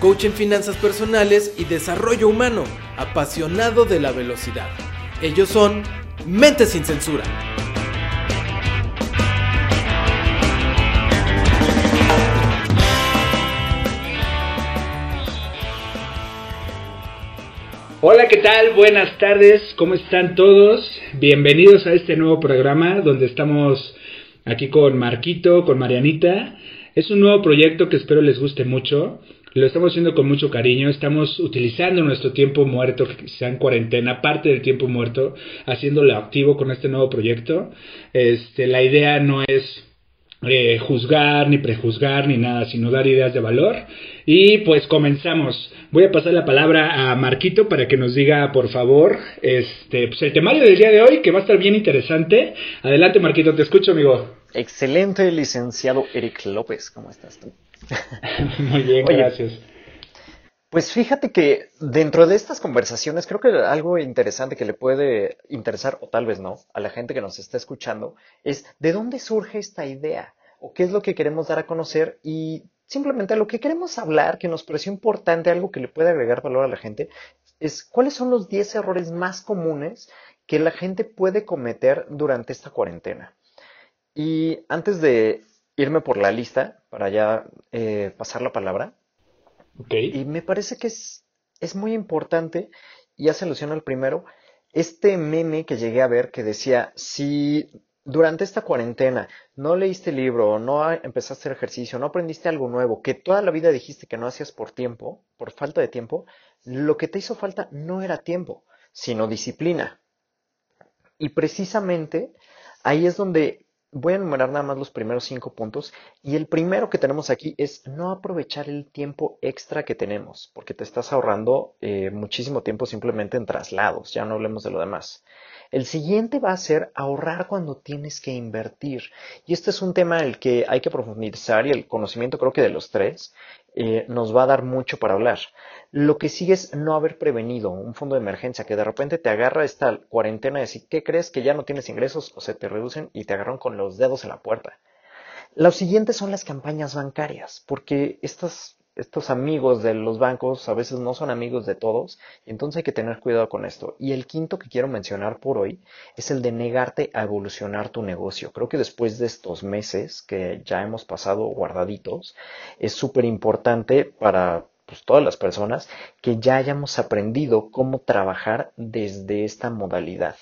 coach en finanzas personales y desarrollo humano, apasionado de la velocidad. Ellos son Mente sin Censura. Hola, ¿qué tal? Buenas tardes, ¿cómo están todos? Bienvenidos a este nuevo programa donde estamos aquí con Marquito, con Marianita. Es un nuevo proyecto que espero les guste mucho. Lo estamos haciendo con mucho cariño, estamos utilizando nuestro tiempo muerto, que sea en cuarentena, parte del tiempo muerto, haciéndolo activo con este nuevo proyecto. Este, la idea no es eh, juzgar, ni prejuzgar, ni nada, sino dar ideas de valor. Y pues comenzamos. Voy a pasar la palabra a Marquito para que nos diga, por favor, este, pues el temario del día de hoy, que va a estar bien interesante. Adelante, Marquito, te escucho, amigo. Excelente, licenciado Eric López. ¿Cómo estás tú? Muy bien, Oye, gracias. Pues fíjate que dentro de estas conversaciones creo que algo interesante que le puede interesar, o tal vez no, a la gente que nos está escuchando, es de dónde surge esta idea, o qué es lo que queremos dar a conocer y simplemente lo que queremos hablar, que nos pareció importante, algo que le puede agregar valor a la gente, es cuáles son los 10 errores más comunes que la gente puede cometer durante esta cuarentena. Y antes de irme por la lista, para ya eh, pasar la palabra, y me parece que es, es muy importante, y hace alusión al primero, este meme que llegué a ver que decía, si durante esta cuarentena no leíste libro, no empezaste hacer ejercicio, no aprendiste algo nuevo, que toda la vida dijiste que no hacías por tiempo, por falta de tiempo, lo que te hizo falta no era tiempo, sino disciplina. Y precisamente ahí es donde voy a enumerar nada más los primeros cinco puntos. Y el primero que tenemos aquí es no aprovechar el tiempo extra que tenemos, porque te estás ahorrando eh, muchísimo tiempo simplemente en traslados, ya no hablemos de lo demás. El siguiente va a ser ahorrar cuando tienes que invertir. Y este es un tema en el que hay que profundizar y el conocimiento creo que de los tres eh, nos va a dar mucho para hablar. Lo que sigue es no haber prevenido un fondo de emergencia, que de repente te agarra esta cuarentena y decir, ¿qué crees? Que ya no tienes ingresos o se te reducen y te agarran con los dedos en la puerta. Los siguientes son las campañas bancarias, porque estos, estos amigos de los bancos a veces no son amigos de todos, y entonces hay que tener cuidado con esto. Y el quinto que quiero mencionar por hoy es el de negarte a evolucionar tu negocio. Creo que después de estos meses que ya hemos pasado guardaditos, es súper importante para pues, todas las personas que ya hayamos aprendido cómo trabajar desde esta modalidad.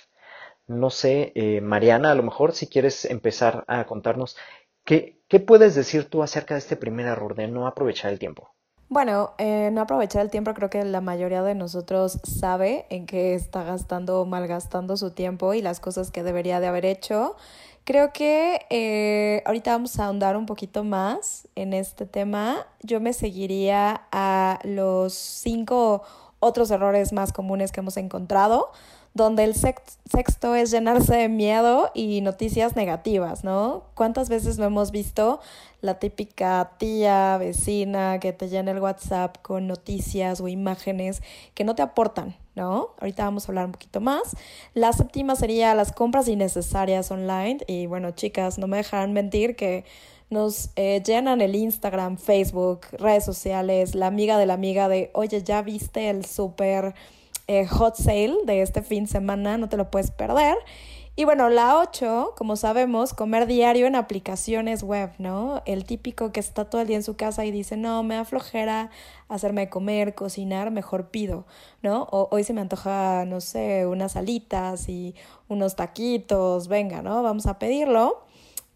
No sé, eh, Mariana, a lo mejor si quieres empezar a contarnos qué, qué puedes decir tú acerca de este primer error de no aprovechar el tiempo. Bueno, eh, no aprovechar el tiempo, creo que la mayoría de nosotros sabe en qué está gastando o malgastando su tiempo y las cosas que debería de haber hecho. Creo que eh, ahorita vamos a ahondar un poquito más en este tema. Yo me seguiría a los cinco otros errores más comunes que hemos encontrado, donde el sex- sexto es llenarse de miedo y noticias negativas, ¿no? ¿Cuántas veces no hemos visto la típica tía, vecina que te llena el WhatsApp con noticias o imágenes que no te aportan, ¿no? Ahorita vamos a hablar un poquito más. La séptima sería las compras innecesarias online. Y bueno, chicas, no me dejarán mentir que nos eh, llenan el Instagram, Facebook, redes sociales, la amiga de la amiga de, oye, ¿ya viste el súper eh, hot sale de este fin de semana? No te lo puedes perder. Y bueno, la 8, como sabemos, comer diario en aplicaciones web, ¿no? El típico que está todo el día en su casa y dice, no, me da flojera hacerme comer, cocinar, mejor pido, ¿no? O hoy se me antoja, no sé, unas alitas y unos taquitos, venga, ¿no? Vamos a pedirlo.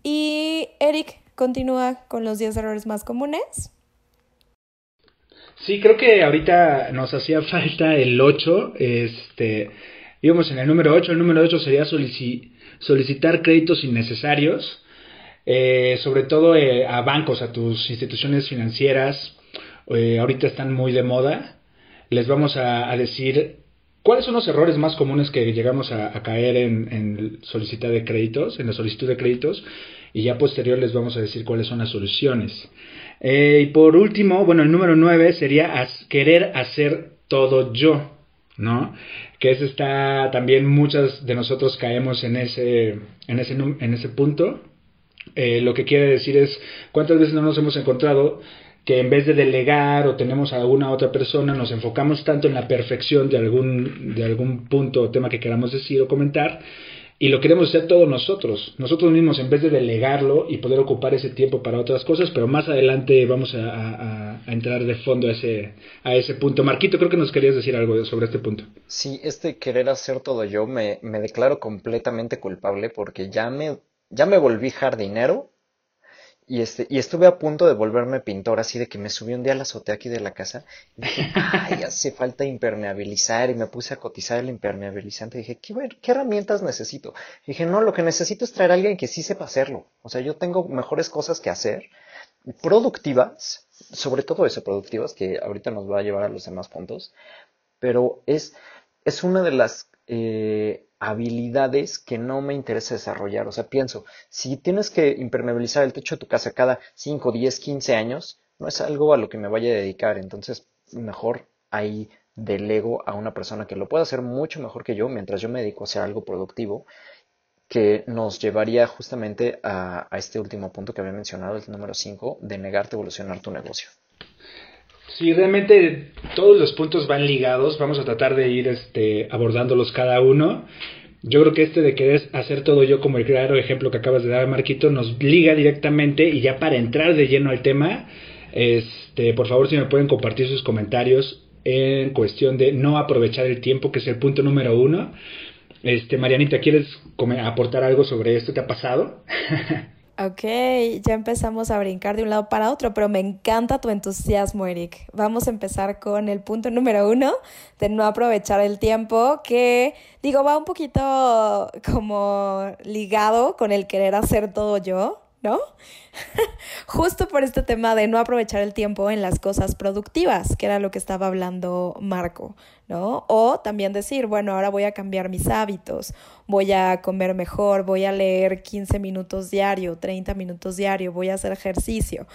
Y Eric continúa con los 10 errores más comunes. Sí, creo que ahorita nos hacía falta el 8, este, íbamos en el número 8, el número 8 sería solici- solicitar créditos innecesarios, eh, sobre todo eh, a bancos, a tus instituciones financieras, eh, ahorita están muy de moda, les vamos a, a decir ¿Cuáles son los errores más comunes que llegamos a, caer en, en solicitar de créditos, en la solicitud de créditos? Y ya posterior les vamos a decir cuáles son las soluciones. Eh, y por último, bueno, el número nueve sería querer hacer todo yo, ¿no? Que es está también muchas de nosotros caemos en ese, en ese, en ese punto. Eh, lo que quiere decir es cuántas veces no nos hemos encontrado que en vez de delegar o tenemos a alguna otra persona, nos enfocamos tanto en la perfección de algún, de algún punto o tema que queramos decir o comentar, y lo queremos hacer todos nosotros, nosotros mismos, en vez de delegarlo y poder ocupar ese tiempo para otras cosas, pero más adelante vamos a, entrar de fondo a ese, a ese punto. Marquito, creo que nos querías decir algo sobre este punto. Sí, este querer hacer todo yo me, me declaro completamente culpable porque ya me, ya me volví jardinero y, este, y estuve a punto de volverme pintor, así de que me subí un día a la azotea aquí de la casa y dije, ay, hace falta impermeabilizar y me puse a cotizar el impermeabilizante y dije, ¿qué, qué herramientas necesito? Y dije, no, lo que necesito es traer a alguien que sí sepa hacerlo. O sea, yo tengo mejores cosas que hacer, productivas, sobre todo eso, productivas, que ahorita nos va a llevar a los demás puntos, pero es, es una de las... Eh, habilidades que no me interesa desarrollar. O sea, pienso, si tienes que impermeabilizar el techo de tu casa cada 5, 10, 15 años, no es algo a lo que me vaya a dedicar. Entonces, mejor ahí delego a una persona que lo pueda hacer mucho mejor que yo mientras yo me dedico a hacer algo productivo que nos llevaría justamente a, este último punto que había mencionado, el número 5, de negarte a evolucionar tu negocio. Sí, realmente todos los puntos van ligados. Vamos a tratar de ir este, abordándolos cada uno. Yo creo que este de querer hacer todo yo como el claro ejemplo que acabas de dar, Marquito, nos liga directamente y ya para entrar de lleno al tema, este, por favor si me pueden compartir sus comentarios en cuestión de no aprovechar el tiempo, que es el punto número uno. Este, Marianita, ¿quieres aportar algo sobre esto? ¿Te ha pasado? Ok, ya empezamos a brincar de un lado para otro, pero me encanta tu entusiasmo, Eric. Vamos a empezar con el punto número uno de no aprovechar el tiempo, que digo, va un poquito como ligado con el querer hacer todo yo. ¿No? Justo por este tema de no aprovechar el tiempo en las cosas productivas, que era lo que estaba hablando Marco, ¿no? O también decir, bueno, ahora voy a cambiar mis hábitos, voy a comer mejor, voy a leer 15 minutos diario, 30 minutos diario, voy a hacer ejercicio.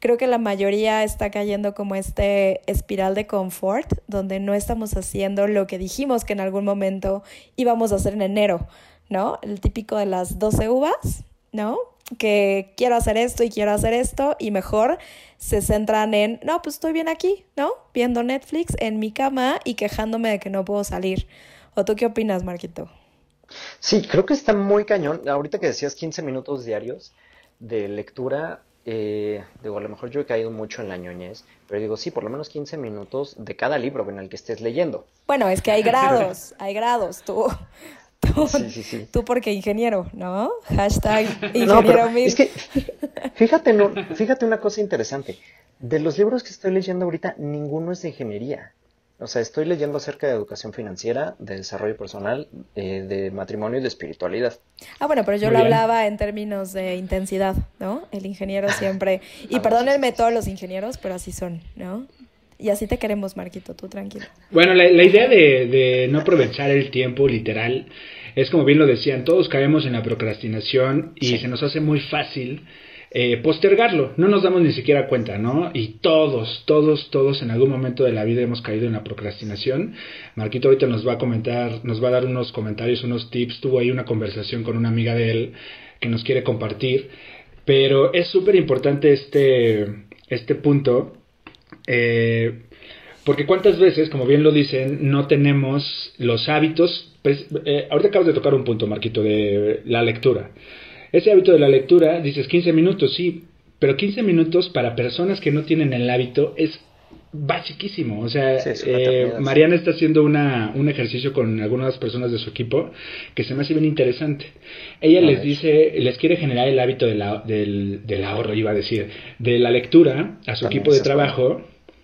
Creo que la mayoría está cayendo como este espiral de confort, donde no estamos haciendo lo que dijimos que en algún momento íbamos a hacer en enero, ¿no? El típico de las 12 uvas, ¿no? Que quiero hacer esto y quiero hacer esto y mejor se centran en, no, pues estoy bien aquí, ¿no? Viendo Netflix en mi cama y quejándome de que no puedo salir. ¿O tú qué opinas, Marquito? Sí, creo que está muy cañón. Ahorita que decías 15 minutos diarios de lectura, eh, digo, a lo mejor yo he caído mucho en la ñoñez, pero digo, sí, por lo menos 15 minutos de cada libro en el que estés leyendo. Bueno, es que hay grados, hay grados. Tú, Tú, tú porque ingeniero, ¿no? Hashtag ingeniero no, Es que, fíjate, no, fíjate una cosa interesante. De los libros que estoy leyendo ahorita, ninguno es de ingeniería. O sea, estoy leyendo acerca de educación financiera, de desarrollo personal, eh, de matrimonio y de espiritualidad. Ah, bueno, pero yo lo hablaba en términos de intensidad, ¿no? El ingeniero siempre... Y ah, perdónenme todos los ingenieros, pero así son, ¿no? Y así te queremos, Marquito, tú tranquilo. Bueno, la, idea de, no aprovechar el tiempo literal es como bien lo decían, todos caemos en la procrastinación y se nos hace muy fácil eh, postergarlo, no nos damos ni siquiera cuenta, ¿no? Y todos, todos, todos en algún momento de la vida hemos caído en la procrastinación. Marquito ahorita nos va a comentar, nos va a dar unos comentarios, unos tips, tuvo ahí una conversación con una amiga de él que nos quiere compartir, pero es súper importante este, este punto eh, porque cuántas veces, como bien lo dicen, no tenemos los hábitos. Pues, eh, ahorita acabas de tocar un punto, Marquito, de la lectura. Ese hábito de la lectura, dices 15 minutos, sí, pero 15 minutos para personas que no tienen el hábito es basiquísimo. O sea, eh, Mariana está haciendo una, un ejercicio con algunas personas de su equipo que se me hace bien interesante. Ella les dice, les quiere generar el hábito de la, del, del, ahorro, iba a decir, de la lectura a su equipo de trabajo.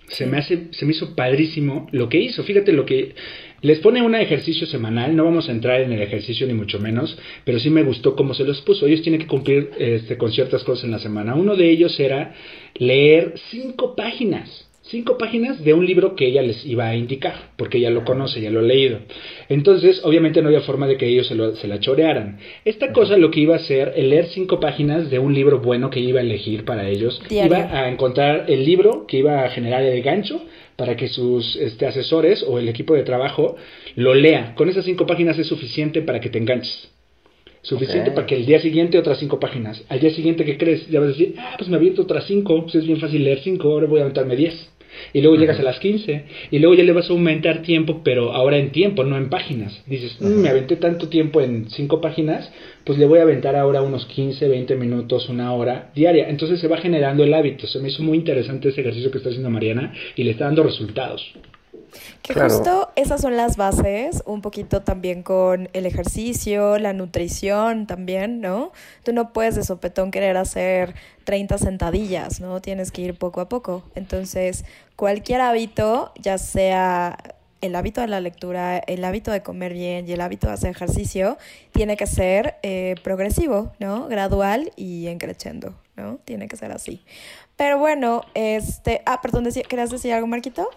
Se me hace, se me hizo padrísimo lo que hizo. Fíjate lo que les pone un ejercicio semanal. No vamos a entrar en el ejercicio ni mucho menos, pero sí me gustó cómo se los puso. Ellos tienen que cumplir este, con ciertas cosas en la semana. Uno de ellos era leer cinco páginas cinco páginas de un libro que ella les iba a indicar, porque ella lo conoce, ya lo ha leído. Entonces, obviamente no había forma de que ellos se, la chorearan. Esta cosa lo que iba a hacer, el leer cinco páginas de un libro bueno que iba a elegir para ellos, iba a encontrar el libro que iba a generar el gancho para que sus este, asesores o el equipo de trabajo lo lea. Con esas cinco páginas es suficiente para que te enganches. Suficiente para que el día siguiente otras cinco páginas. Al día siguiente, ¿qué crees? Ya vas a decir, ah, pues me aviento otras cinco. Pues es bien fácil leer cinco, ahora voy a aventarme diez y luego llegas a las 15 y luego ya le vas a aumentar tiempo, pero ahora en tiempo, no en páginas. Dices, mm, me aventé tanto tiempo en 5 páginas, pues le voy a aventar ahora unos 15, 20 minutos, una hora diaria. Entonces se va generando el hábito. Se me hizo muy interesante ese ejercicio que está haciendo Mariana y le está dando resultados. Que justo esas son las bases, un poquito también con el ejercicio, la nutrición también, ¿no? Tú no puedes de sopetón querer hacer 30 sentadillas, ¿no? Tienes que ir poco a poco. Entonces, cualquier hábito, ya sea el hábito de la lectura, el hábito de comer bien y el hábito de hacer ejercicio, tiene que ser eh, progresivo, ¿no? Gradual y encrechendo, ¿no? Tiene que ser así. Pero bueno, este... Ah, perdón, ¿querías decir algo, Marquito?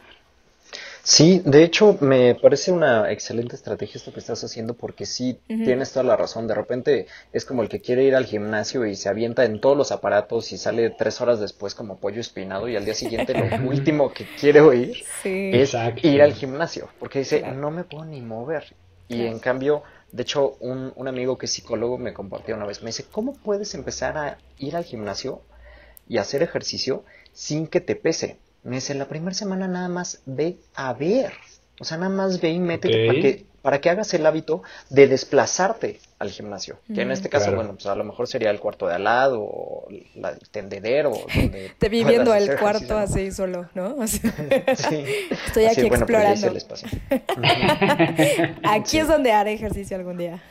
Sí, de hecho me parece una excelente estrategia esto que estás haciendo porque sí tienes toda la razón. De repente es como el que quiere ir al gimnasio y se avienta en todos los aparatos y sale tres horas después como pollo espinado y al día siguiente lo último que quiere oír es ir al gimnasio porque dice no me puedo ni mover. Y en cambio, de hecho un, un amigo que es psicólogo me compartió una vez, me dice, ¿cómo puedes empezar a ir al gimnasio y hacer ejercicio sin que te pese? Me dice, la primera semana nada más ve a ver. O sea, nada más ve y métete para, que, para que hagas el hábito de desplazarte al gimnasio. Que en este caso, bueno, pues a lo mejor sería el cuarto de al lado, o el tendedero. Donde Te vi viendo el cuarto así solo, ¿no? sí. Estoy aquí pues, explorando. aquí es donde haré ejercicio algún día.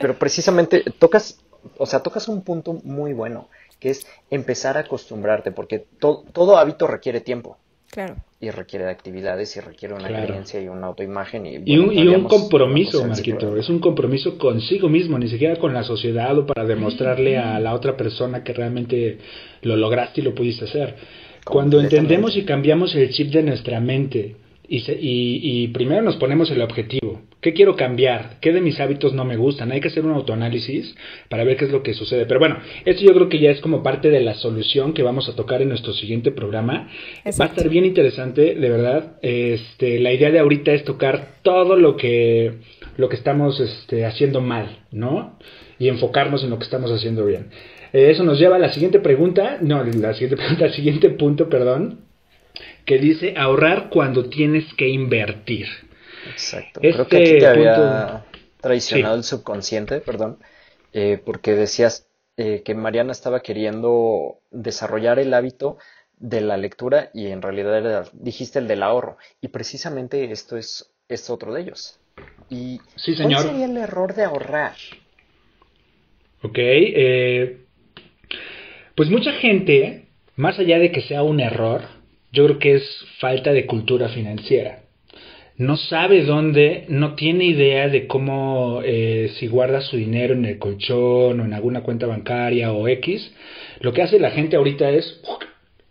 Pero precisamente tocas, o sea, tocas un punto muy bueno que es empezar a acostumbrarte, porque todo hábito requiere tiempo. Claro. Y requiere de actividades y requiere una creencia y una autoimagen. Y, y un, y un compromiso, Marquito. Es un compromiso consigo mismo, ni siquiera con la sociedad o para demostrarle a la otra persona que realmente lo lograste y lo pudiste hacer. Cuando entendemos y cambiamos el chip de nuestra mente y, y, primero nos ponemos el objetivo. ¿Qué quiero cambiar? ¿Qué de mis hábitos no me gustan? Hay que hacer un autoanálisis para ver qué es lo que sucede. Pero bueno, esto yo creo que ya es como parte de la solución que vamos a tocar en nuestro siguiente programa. Va a estar bien interesante, de verdad. Este, la idea de ahorita es tocar todo lo que, lo que estamos este, haciendo mal, ¿no? Y enfocarnos en lo que estamos haciendo bien. Eh, eso nos lleva a la siguiente pregunta, no, la siguiente pregunta, al siguiente punto, perdón que dice ahorrar cuando tienes que invertir. Exacto. Creo que aquí te había traicionado el subconsciente, perdón, eh, porque decías eh, que Mariana estaba queriendo desarrollar el hábito de la lectura y en realidad dijiste el del ahorro. Y precisamente esto es, es otro de ellos. ¿Y sí, señor. cuál sería el error de ahorrar? Ok, eh, pues mucha gente, más allá de que sea un error, yo creo que es falta de cultura financiera. No sabe dónde, no tiene idea de cómo, eh, si guarda su dinero en el colchón o en alguna cuenta bancaria o X. Lo que hace la gente ahorita es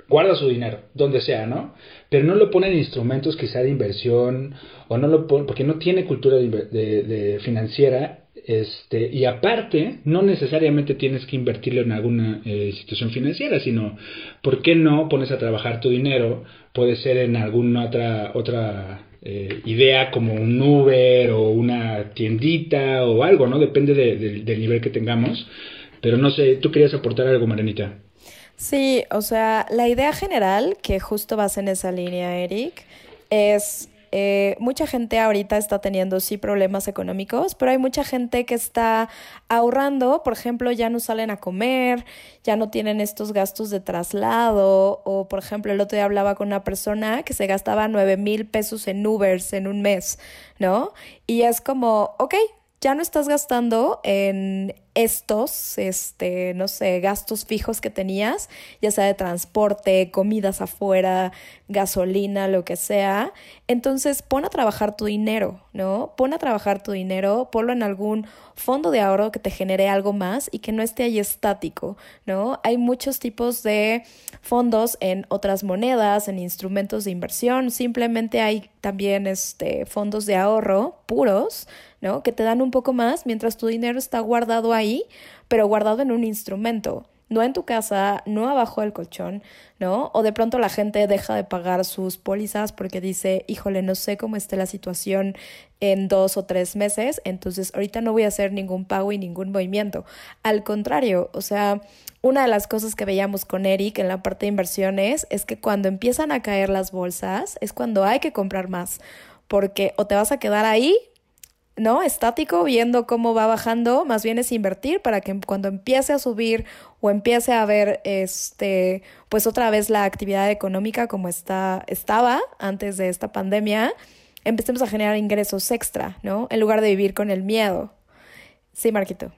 guarda su dinero, donde sea, ¿no? Pero no lo pone en instrumentos quizá de inversión o no lo pone, porque no tiene cultura de financiera este, y aparte, no necesariamente tienes que invertirlo en alguna eh, institución financiera, sino, ¿por qué no pones a trabajar tu dinero? Puede ser en alguna otra, otra eh, idea como un Uber o una tiendita o algo, ¿no? Depende del nivel que tengamos. Pero no sé, ¿tú querías aportar algo, Marenita? Sí, o sea, la idea general, que justo vas en esa línea, Eric, es eh, mucha gente ahorita está teniendo sí problemas económicos, pero hay mucha gente que está ahorrando, por ejemplo, ya no salen a comer, ya no tienen estos gastos de traslado, o por ejemplo, el otro día hablaba con una persona que se gastaba nueve mil pesos en Ubers en un mes, ¿no? Y es como, ok, ya no estás gastando en estos, este, no sé, gastos fijos que tenías, ya sea de transporte, comidas afuera, gasolina, lo que sea. Entonces, pon a trabajar tu dinero, ¿no? Pon a trabajar tu dinero, ponlo en algún fondo de ahorro que te genere algo más y que no esté ahí estático, ¿no? Hay muchos tipos de fondos en otras monedas, en instrumentos de inversión, simplemente hay también este fondos de ahorro puros, Que te dan un poco más mientras tu dinero está guardado ahí pero guardado en un instrumento, no en tu casa, no abajo del colchón, ¿no? O de pronto la gente deja de pagar sus pólizas porque dice, híjole, no sé cómo esté la situación en dos o tres meses, entonces ahorita no voy a hacer ningún pago y ningún movimiento. Al contrario, o sea, una de las cosas que veíamos con Eric en la parte de inversiones es que cuando empiezan a caer las bolsas es cuando hay que comprar más, porque o te vas a quedar ahí ¿no? Estático, viendo cómo va bajando, más bien es invertir para que cuando empiece a subir o empiece a ver este, pues otra vez la actividad económica como está, estaba antes de esta pandemia, empecemos a generar ingresos extra, ¿no? En lugar de vivir con el miedo. Sí, Marquito.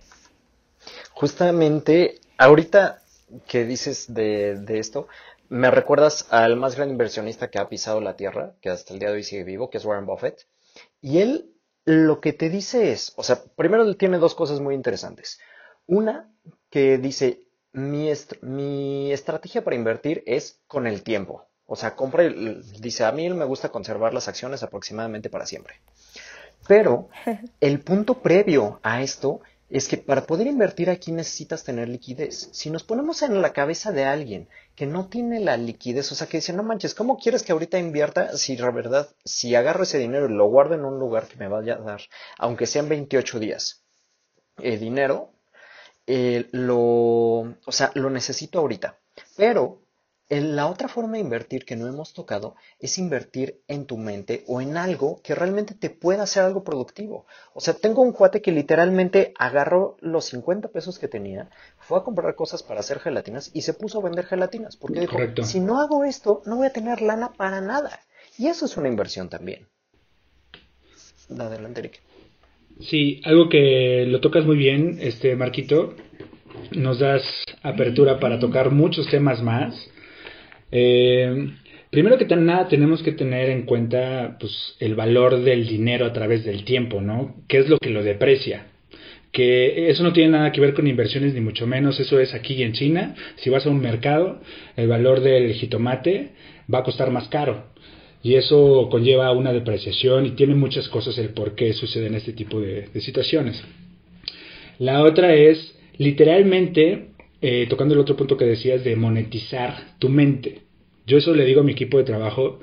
Justamente, ahorita que dices de, de esto, me recuerdas al más gran inversionista que ha pisado la tierra, que hasta el día de hoy sigue vivo, que es Warren Buffett. Y él lo que te dice es, o sea, primero tiene dos cosas muy interesantes. Una, que dice, mi, mi estrategia para invertir es con el tiempo. O sea, compra, dice, a mí me gusta conservar las acciones aproximadamente para siempre. Pero el punto previo a esto es que para poder invertir aquí necesitas tener liquidez. Si nos ponemos en la cabeza de alguien que no tiene la liquidez, o sea, que dice, no manches, ¿cómo quieres que ahorita invierta si la verdad, si agarro ese dinero y lo guardo en un lugar que me vaya a dar, aunque sean 28 días, eh, dinero, lo, o sea, lo necesito ahorita. Pero la otra forma de invertir que no hemos tocado es invertir en tu mente o en algo que realmente te pueda hacer algo productivo. O sea, tengo un cuate que literalmente agarró los 50 pesos que tenía, fue a comprar cosas para hacer gelatinas y se puso a vender gelatinas. Porque dijo, si no hago esto, no voy a tener lana para nada. Y eso es una inversión también. Adelante, Eric. Sí, algo que lo tocas muy bien, este Marquito. Nos das apertura para tocar muchos temas más eh, primero que nada tenemos que tener en cuenta pues, el valor del dinero a través del tiempo, ¿no? ¿Qué es lo que lo deprecia? que eso no tiene nada que ver con inversiones ni mucho menos, eso es aquí en China, si vas a un mercado, el valor del jitomate va a costar más caro y eso conlleva una depreciación y tiene muchas cosas el por qué suceden este tipo de, situaciones. La otra es literalmente eh, tocando el otro punto que decías de monetizar tu mente. Yo eso le digo a mi equipo de trabajo,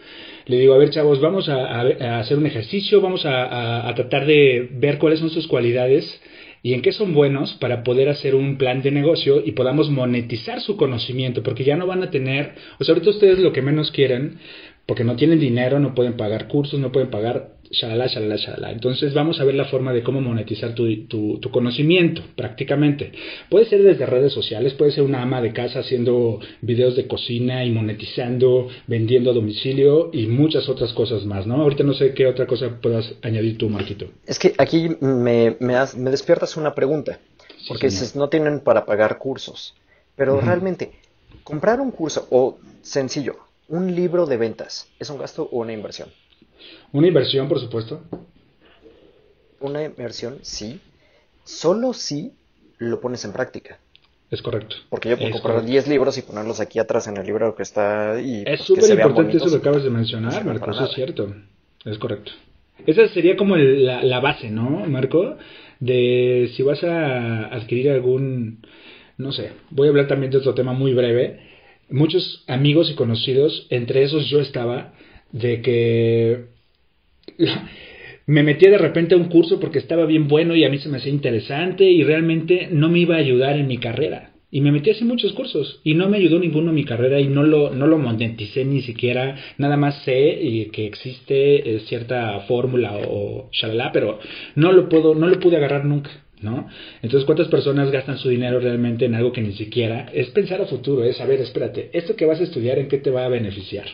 le digo, a ver chavos, vamos a, hacer un ejercicio, vamos a, tratar de ver cuáles son sus cualidades y en qué son buenos para poder hacer un plan de negocio y podamos monetizar su conocimiento, porque ya no van a tener, o sea, ahorita ustedes lo que menos quieren, porque no tienen dinero, no pueden pagar cursos, no pueden pagar shalala, shalala, shalala. Entonces vamos a ver la forma de cómo monetizar tu, tu, tu, conocimiento prácticamente. Puede ser desde redes sociales, puede ser una ama de casa haciendo videos de cocina y monetizando, vendiendo a domicilio y muchas otras cosas más, ¿no? Ahorita no sé qué otra cosa puedas añadir tú, Marquito. Es que aquí me, me, me despiertas una pregunta, porque dices, no tienen para pagar cursos, pero realmente, comprar un curso o sencillo, un libro de ventas, ¿es un gasto o una inversión? Una inversión, por supuesto. Una inversión, sí. Solo si lo pones en práctica. Es correcto. Porque yo puedo comprar 10 libros y ponerlos aquí atrás en el libro que está y Es súper importante eso que acabas de mencionar, Marco, eso es cierto. Es correcto. Esa sería como la, la, base, ¿no, Marco? De si vas a adquirir algún, no sé, voy a hablar también de otro tema muy breve. Muchos amigos y conocidos, entre esos yo estaba, de que me metí de repente a un curso porque estaba bien bueno y a mí se me hacía interesante y realmente no me iba a ayudar en mi carrera. Y me metí a hacer muchos cursos y no me ayudó ninguno en mi carrera y no lo, no lo moneticé ni siquiera. Nada más sé que existe eh, cierta fórmula o shalala, pero no lo puedo, no lo pude agarrar nunca. ¿no? Entonces, ¿cuántas personas gastan su dinero realmente en algo que ni siquiera es pensar a futuro? Es saber, espérate, esto que vas a estudiar, ¿en qué te va a beneficiar?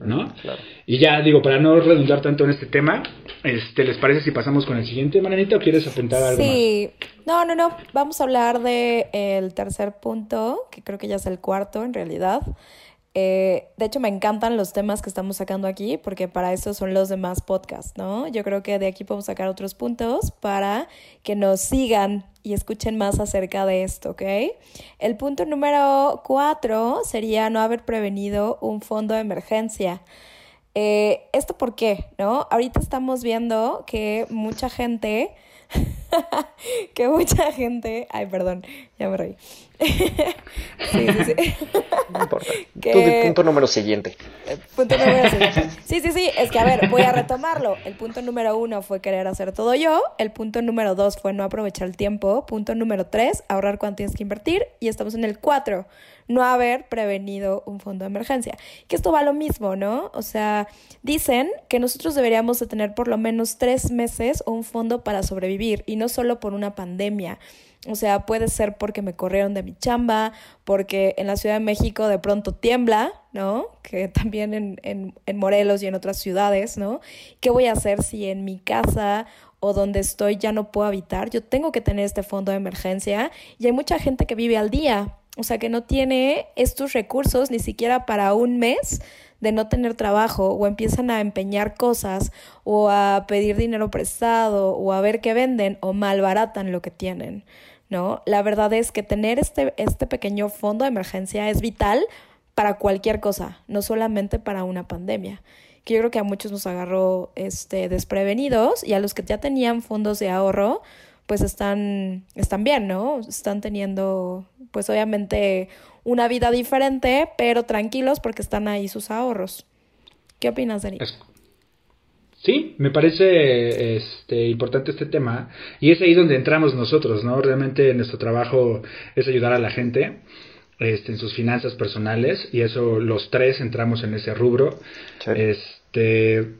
¿No? Y ya digo, para no redundar tanto en este tema, este, ¿les parece si pasamos con el siguiente, Maranita, o quieres apuntar algo sí. No, no, no. Vamos a hablar del el tercer punto, que creo que ya es el cuarto en realidad. Eh, de hecho, me encantan los temas que estamos sacando aquí, porque para eso son los demás podcasts, ¿no? Yo creo que de aquí podemos sacar otros puntos para que nos sigan y escuchen más acerca de esto, ¿ok? El punto número cuatro sería no haber prevenido un fondo de emergencia. Eh, ¿Esto por qué? ¿No? Ahorita estamos viendo que mucha gente que mucha gente. Ay, perdón, ya me reí. sí, sí, sí. No importa. punto número siguiente. Eh, punto número siguiente. Sí, sí, sí. Es que, a ver, voy a retomarlo. El punto número uno fue querer hacer todo yo. El punto número dos fue no aprovechar el tiempo. Punto número tres, ahorrar cuánto tienes que invertir. Y estamos en el cuatro, no haber prevenido un fondo de emergencia. Que esto va lo mismo, ¿no? O sea, dicen que nosotros deberíamos de tener por lo menos tres meses un fondo para sobrevivir y no solo por una pandemia. O sea, puede ser porque me corrieron de mi chamba, porque en la Ciudad de México de pronto tiembla, ¿no? Que también en, en, en, Morelos y en otras ciudades, ¿no? ¿Qué voy a hacer si en mi casa o donde estoy ya no puedo habitar? Yo tengo que tener este fondo de emergencia y hay mucha gente que vive al día, o sea, que no tiene estos recursos ni siquiera para un mes de no tener trabajo o empiezan a empeñar cosas o a pedir dinero prestado o a ver qué venden o malbaratan lo que tienen. ¿no? La verdad es que tener este, este pequeño fondo de emergencia es vital para cualquier cosa, no solamente para una pandemia. Que yo creo que a muchos nos agarró este, desprevenidos y a los que ya tenían fondos de ahorro, pues están, están bien, ¿no? Están teniendo, pues obviamente, una vida diferente, pero tranquilos porque están ahí sus ahorros. ¿Qué opinas, Dani? Sí, me parece este, importante este tema y es ahí donde entramos nosotros, ¿no? Realmente nuestro trabajo es ayudar a la gente este, en sus finanzas personales y eso los tres entramos en ese rubro. Este,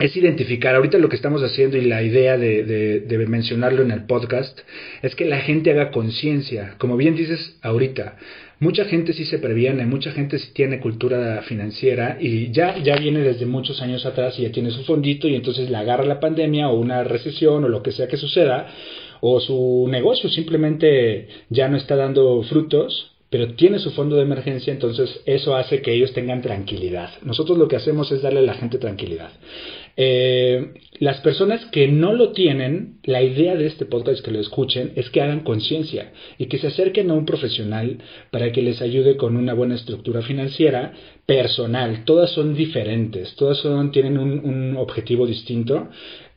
es identificar, ahorita lo que estamos haciendo y la idea de, mencionarlo en el podcast es que la gente haga conciencia, como bien dices ahorita, mucha gente sí se previene, mucha gente sí tiene cultura financiera y ya, ya viene desde muchos años atrás y ya tiene su fondito y entonces le agarra la pandemia o una recesión o lo que sea que suceda o su negocio simplemente ya no está dando frutos pero tiene su fondo de emergencia, entonces eso hace que ellos tengan tranquilidad. Nosotros lo que hacemos es darle a la gente tranquilidad. Eh, las personas que no lo tienen, la idea de este podcast que lo escuchen es que hagan conciencia y que se acerquen a un profesional para que les ayude con una buena estructura financiera personal. Todas son diferentes, todas son, tienen un, objetivo distinto,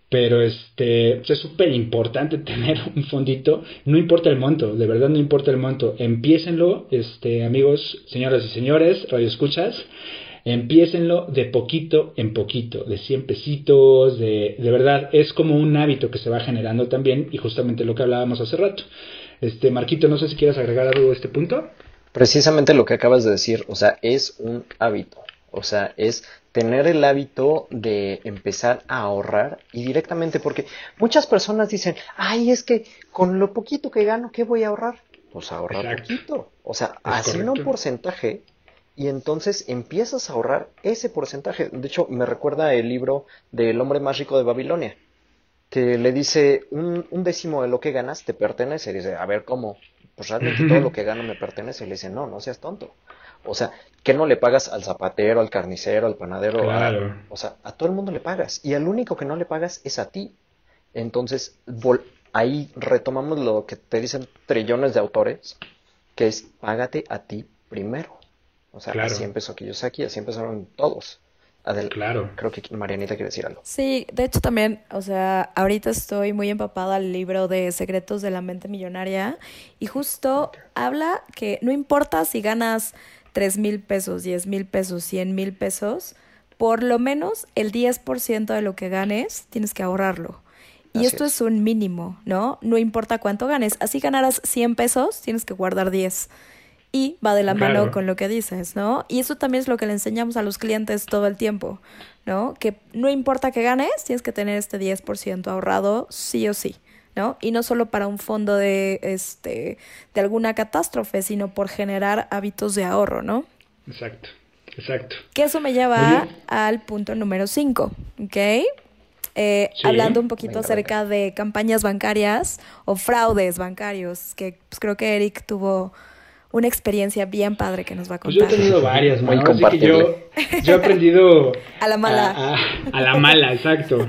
pero este es súper importante tener un fondito, no importa el monto, de verdad no importa el monto, empiécenlo, este amigos, señoras y señores, radio escuchas, Empiécenlo de poquito en poquito, de 100 pesitos, de, de verdad, es como un hábito que se va generando también y justamente lo que hablábamos hace rato. Este, Marquito, no sé si quieres agregar algo a este punto. Precisamente lo que acabas de decir, o sea, es un hábito, o sea, es tener el hábito de empezar a ahorrar y directamente porque muchas personas dicen, ay, es que con lo poquito que gano, ¿qué voy a ahorrar? Pues ahorrar poquito. O sea, así no un porcentaje y entonces empiezas a ahorrar ese porcentaje. De hecho, me recuerda el libro del hombre más rico de Babilonia, que le dice un, décimo de lo que ganas te pertenece. Y dice, a ver, ¿cómo? Pues realmente todo lo que gano me pertenece. Y le dice, no, no seas tonto. O sea, que no le pagas al zapatero, al carnicero, al panadero? Claro. o sea, a todo el mundo le pagas. Y al único que no le pagas es a ti. Entonces, ahí retomamos lo que te dicen trillones de autores, que es págate a ti primero. O sea, así empezó Kiyosaki, así empezaron todos. Adel, claro. Creo que Marianita quiere decir algo. Sí, de hecho también, o sea, ahorita estoy muy empapada al libro de Secretos de la Mente Millonaria y justo habla que no importa si ganas 3 mil pesos, 10 mil pesos, 100 mil pesos, por lo menos el 10% de lo que ganes tienes que ahorrarlo. Y esto es. es un mínimo, ¿no? No importa cuánto ganes. Así ganarás 100 pesos, tienes que guardar 10 y va de la mano con lo que dices, ¿no? Y eso también es lo que le enseñamos a los clientes todo el tiempo, ¿no? Que no importa que ganes, tienes que tener este 10% ahorrado sí o sí, ¿no? Y no solo para un fondo de, este, de alguna catástrofe, sino por generar hábitos de ahorro, ¿no? Exacto. Exacto. Que eso me lleva al punto número 5, ¿ok? Eh, hablando un poquito acerca de campañas bancarias o fraudes bancarios, que pues, creo que Eric tuvo una experiencia bien padre que nos va a contar. Pues yo he tenido varias, muy yo, yo, he aprendido... a la mala. A, la mala, exacto.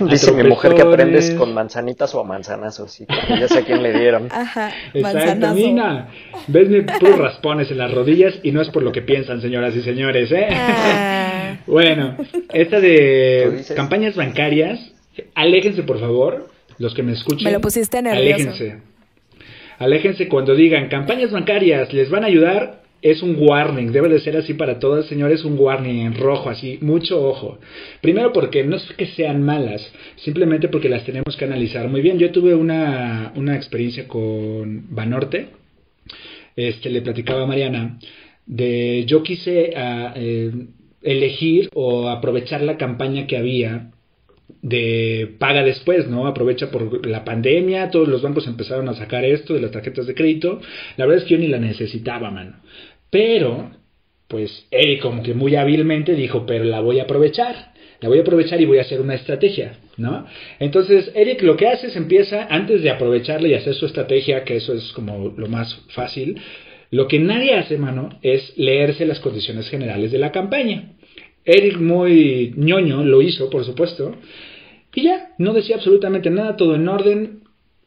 Dice mi mujer que aprendes con manzanitas o a manzanazos, y ya sé a quién le dieron. Ajá, Exacto, Nina. Ves mis puros raspones en las rodillas y no es por lo que piensan, señoras y señores, ¿eh? Ah. bueno, esta de campañas bancarias, aléjense por favor, los que me escuchen. Me lo pusiste nervioso. Aléjense Aléjense cuando digan campañas bancarias, les van a ayudar. Es un warning, debe de ser así para todos, señores, un warning en rojo, así, mucho ojo. Primero porque no es que sean malas, simplemente porque las tenemos que analizar muy bien. Yo tuve una, una experiencia con Banorte, este, le platicaba a Mariana, de yo quise ah, eh, elegir o aprovechar la campaña que había de paga después, ¿no? Aprovecha por la pandemia, todos los bancos empezaron a sacar esto de las tarjetas de crédito. La verdad es que yo ni la necesitaba, mano. Pero, pues, él como que muy hábilmente dijo, pero la voy a aprovechar. La voy a aprovechar y voy a hacer una estrategia, ¿no? Entonces, Eric lo que hace es empieza, antes de aprovecharle y hacer su estrategia, que eso es como lo más fácil, lo que nadie hace, mano, es leerse las condiciones generales de la campaña. Eric muy ñoño lo hizo, por supuesto. Y ya, no decía absolutamente nada, todo en orden.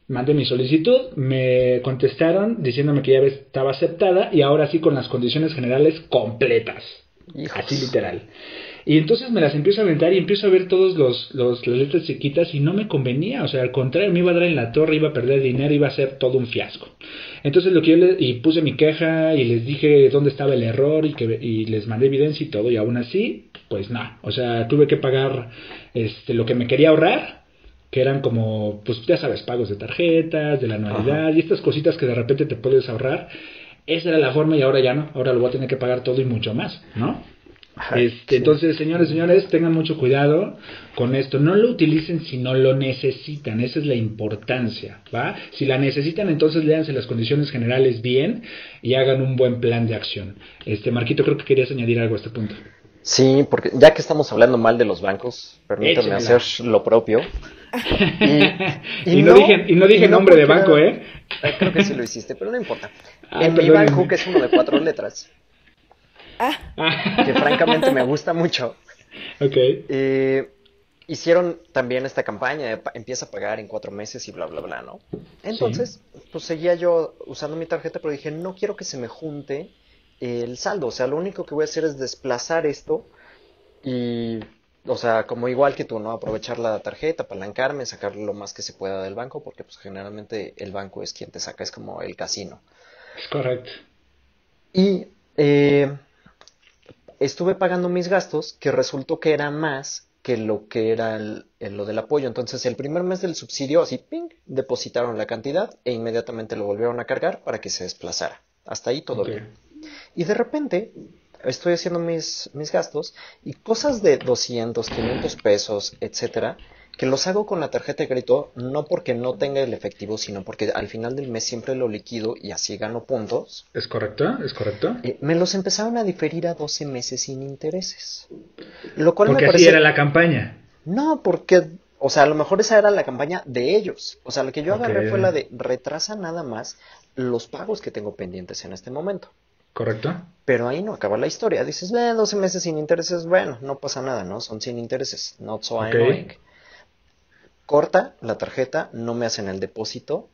Mandé mi solicitud, me contestaron diciéndome que ya estaba aceptada y ahora sí con las condiciones generales completas. Así literal. Y entonces me las empiezo a aventar y empiezo a ver todos los, los, las letras chiquitas y no me convenía. O sea, al contrario, me iba a dar en la torre, iba a perder dinero, iba a ser todo un fiasco. Entonces lo que yo le, y puse mi queja y les dije dónde estaba el error y, que, y les mandé evidencia y todo. Y aún así, pues nada. O sea, tuve que pagar este, lo que me quería ahorrar que eran como, pues ya sabes, pagos de tarjetas, de la anualidad y estas cositas que de repente te puedes ahorrar. Esa era la forma y ahora ya no, ahora lo voy a tener que pagar todo y mucho más, ¿no? Este, entonces, señores, señores, tengan mucho cuidado con esto. No lo utilicen si no lo necesitan. Esa es la importancia, ¿va? Si la necesitan, entonces léanse las condiciones generales bien y hagan un buen plan de acción. Este, Marquito, creo que querías añadir algo a este punto. Sí, porque ya que estamos hablando mal de los bancos, permítanme hacer lo propio. Y, no, dije, y no dije nombre de banco, ¿eh? Creo que sí lo hiciste, pero no importa. Ah, en mi banco, que es uno de cuatro letras, Ah. que francamente me gusta mucho. Ok. Eh, hicieron también esta campaña empieza a pagar en cuatro meses y bla, bla, bla, ¿no? Entonces, pues seguía yo usando mi tarjeta, pero dije, no quiero que se me junte el saldo. O sea, lo único que voy a hacer es desplazar esto y, o sea, como igual que tú, ¿no? Aprovechar la tarjeta, apalancarme, sacar lo más que se pueda del banco, porque pues generalmente el banco es quien te saca, es como el casino. Es correcto. Y eh, estuve pagando mis gastos que resultó que era más que lo que era lo del apoyo. Entonces, el primer mes del subsidio, así, ping, depositaron la cantidad e inmediatamente lo volvieron a cargar para que se desplazara. Hasta ahí todo bien. Y de repente, estoy haciendo mis, mis gastos y cosas de 200, 500 pesos, etcétera, que los hago con la tarjeta de crédito no porque no tenga el efectivo, sino porque al final del mes siempre lo liquido y así gano puntos. ¿Es correcto? ¿Es correcto? Eh, me los empezaron a diferir a 12 meses sin intereses. Lo cual porque me así era la campaña. No, porque, o sea, a lo mejor esa era la campaña de ellos. O sea, lo que yo agarré fue la de retrasa nada más los pagos que tengo pendientes en este momento. ¿Correcto? Pero ahí no acaba la historia. Dices, eh, 12 meses sin intereses, bueno, no pasa nada, ¿no? Son sin intereses. Not so annoying corta la tarjeta, no me hacen el depósito.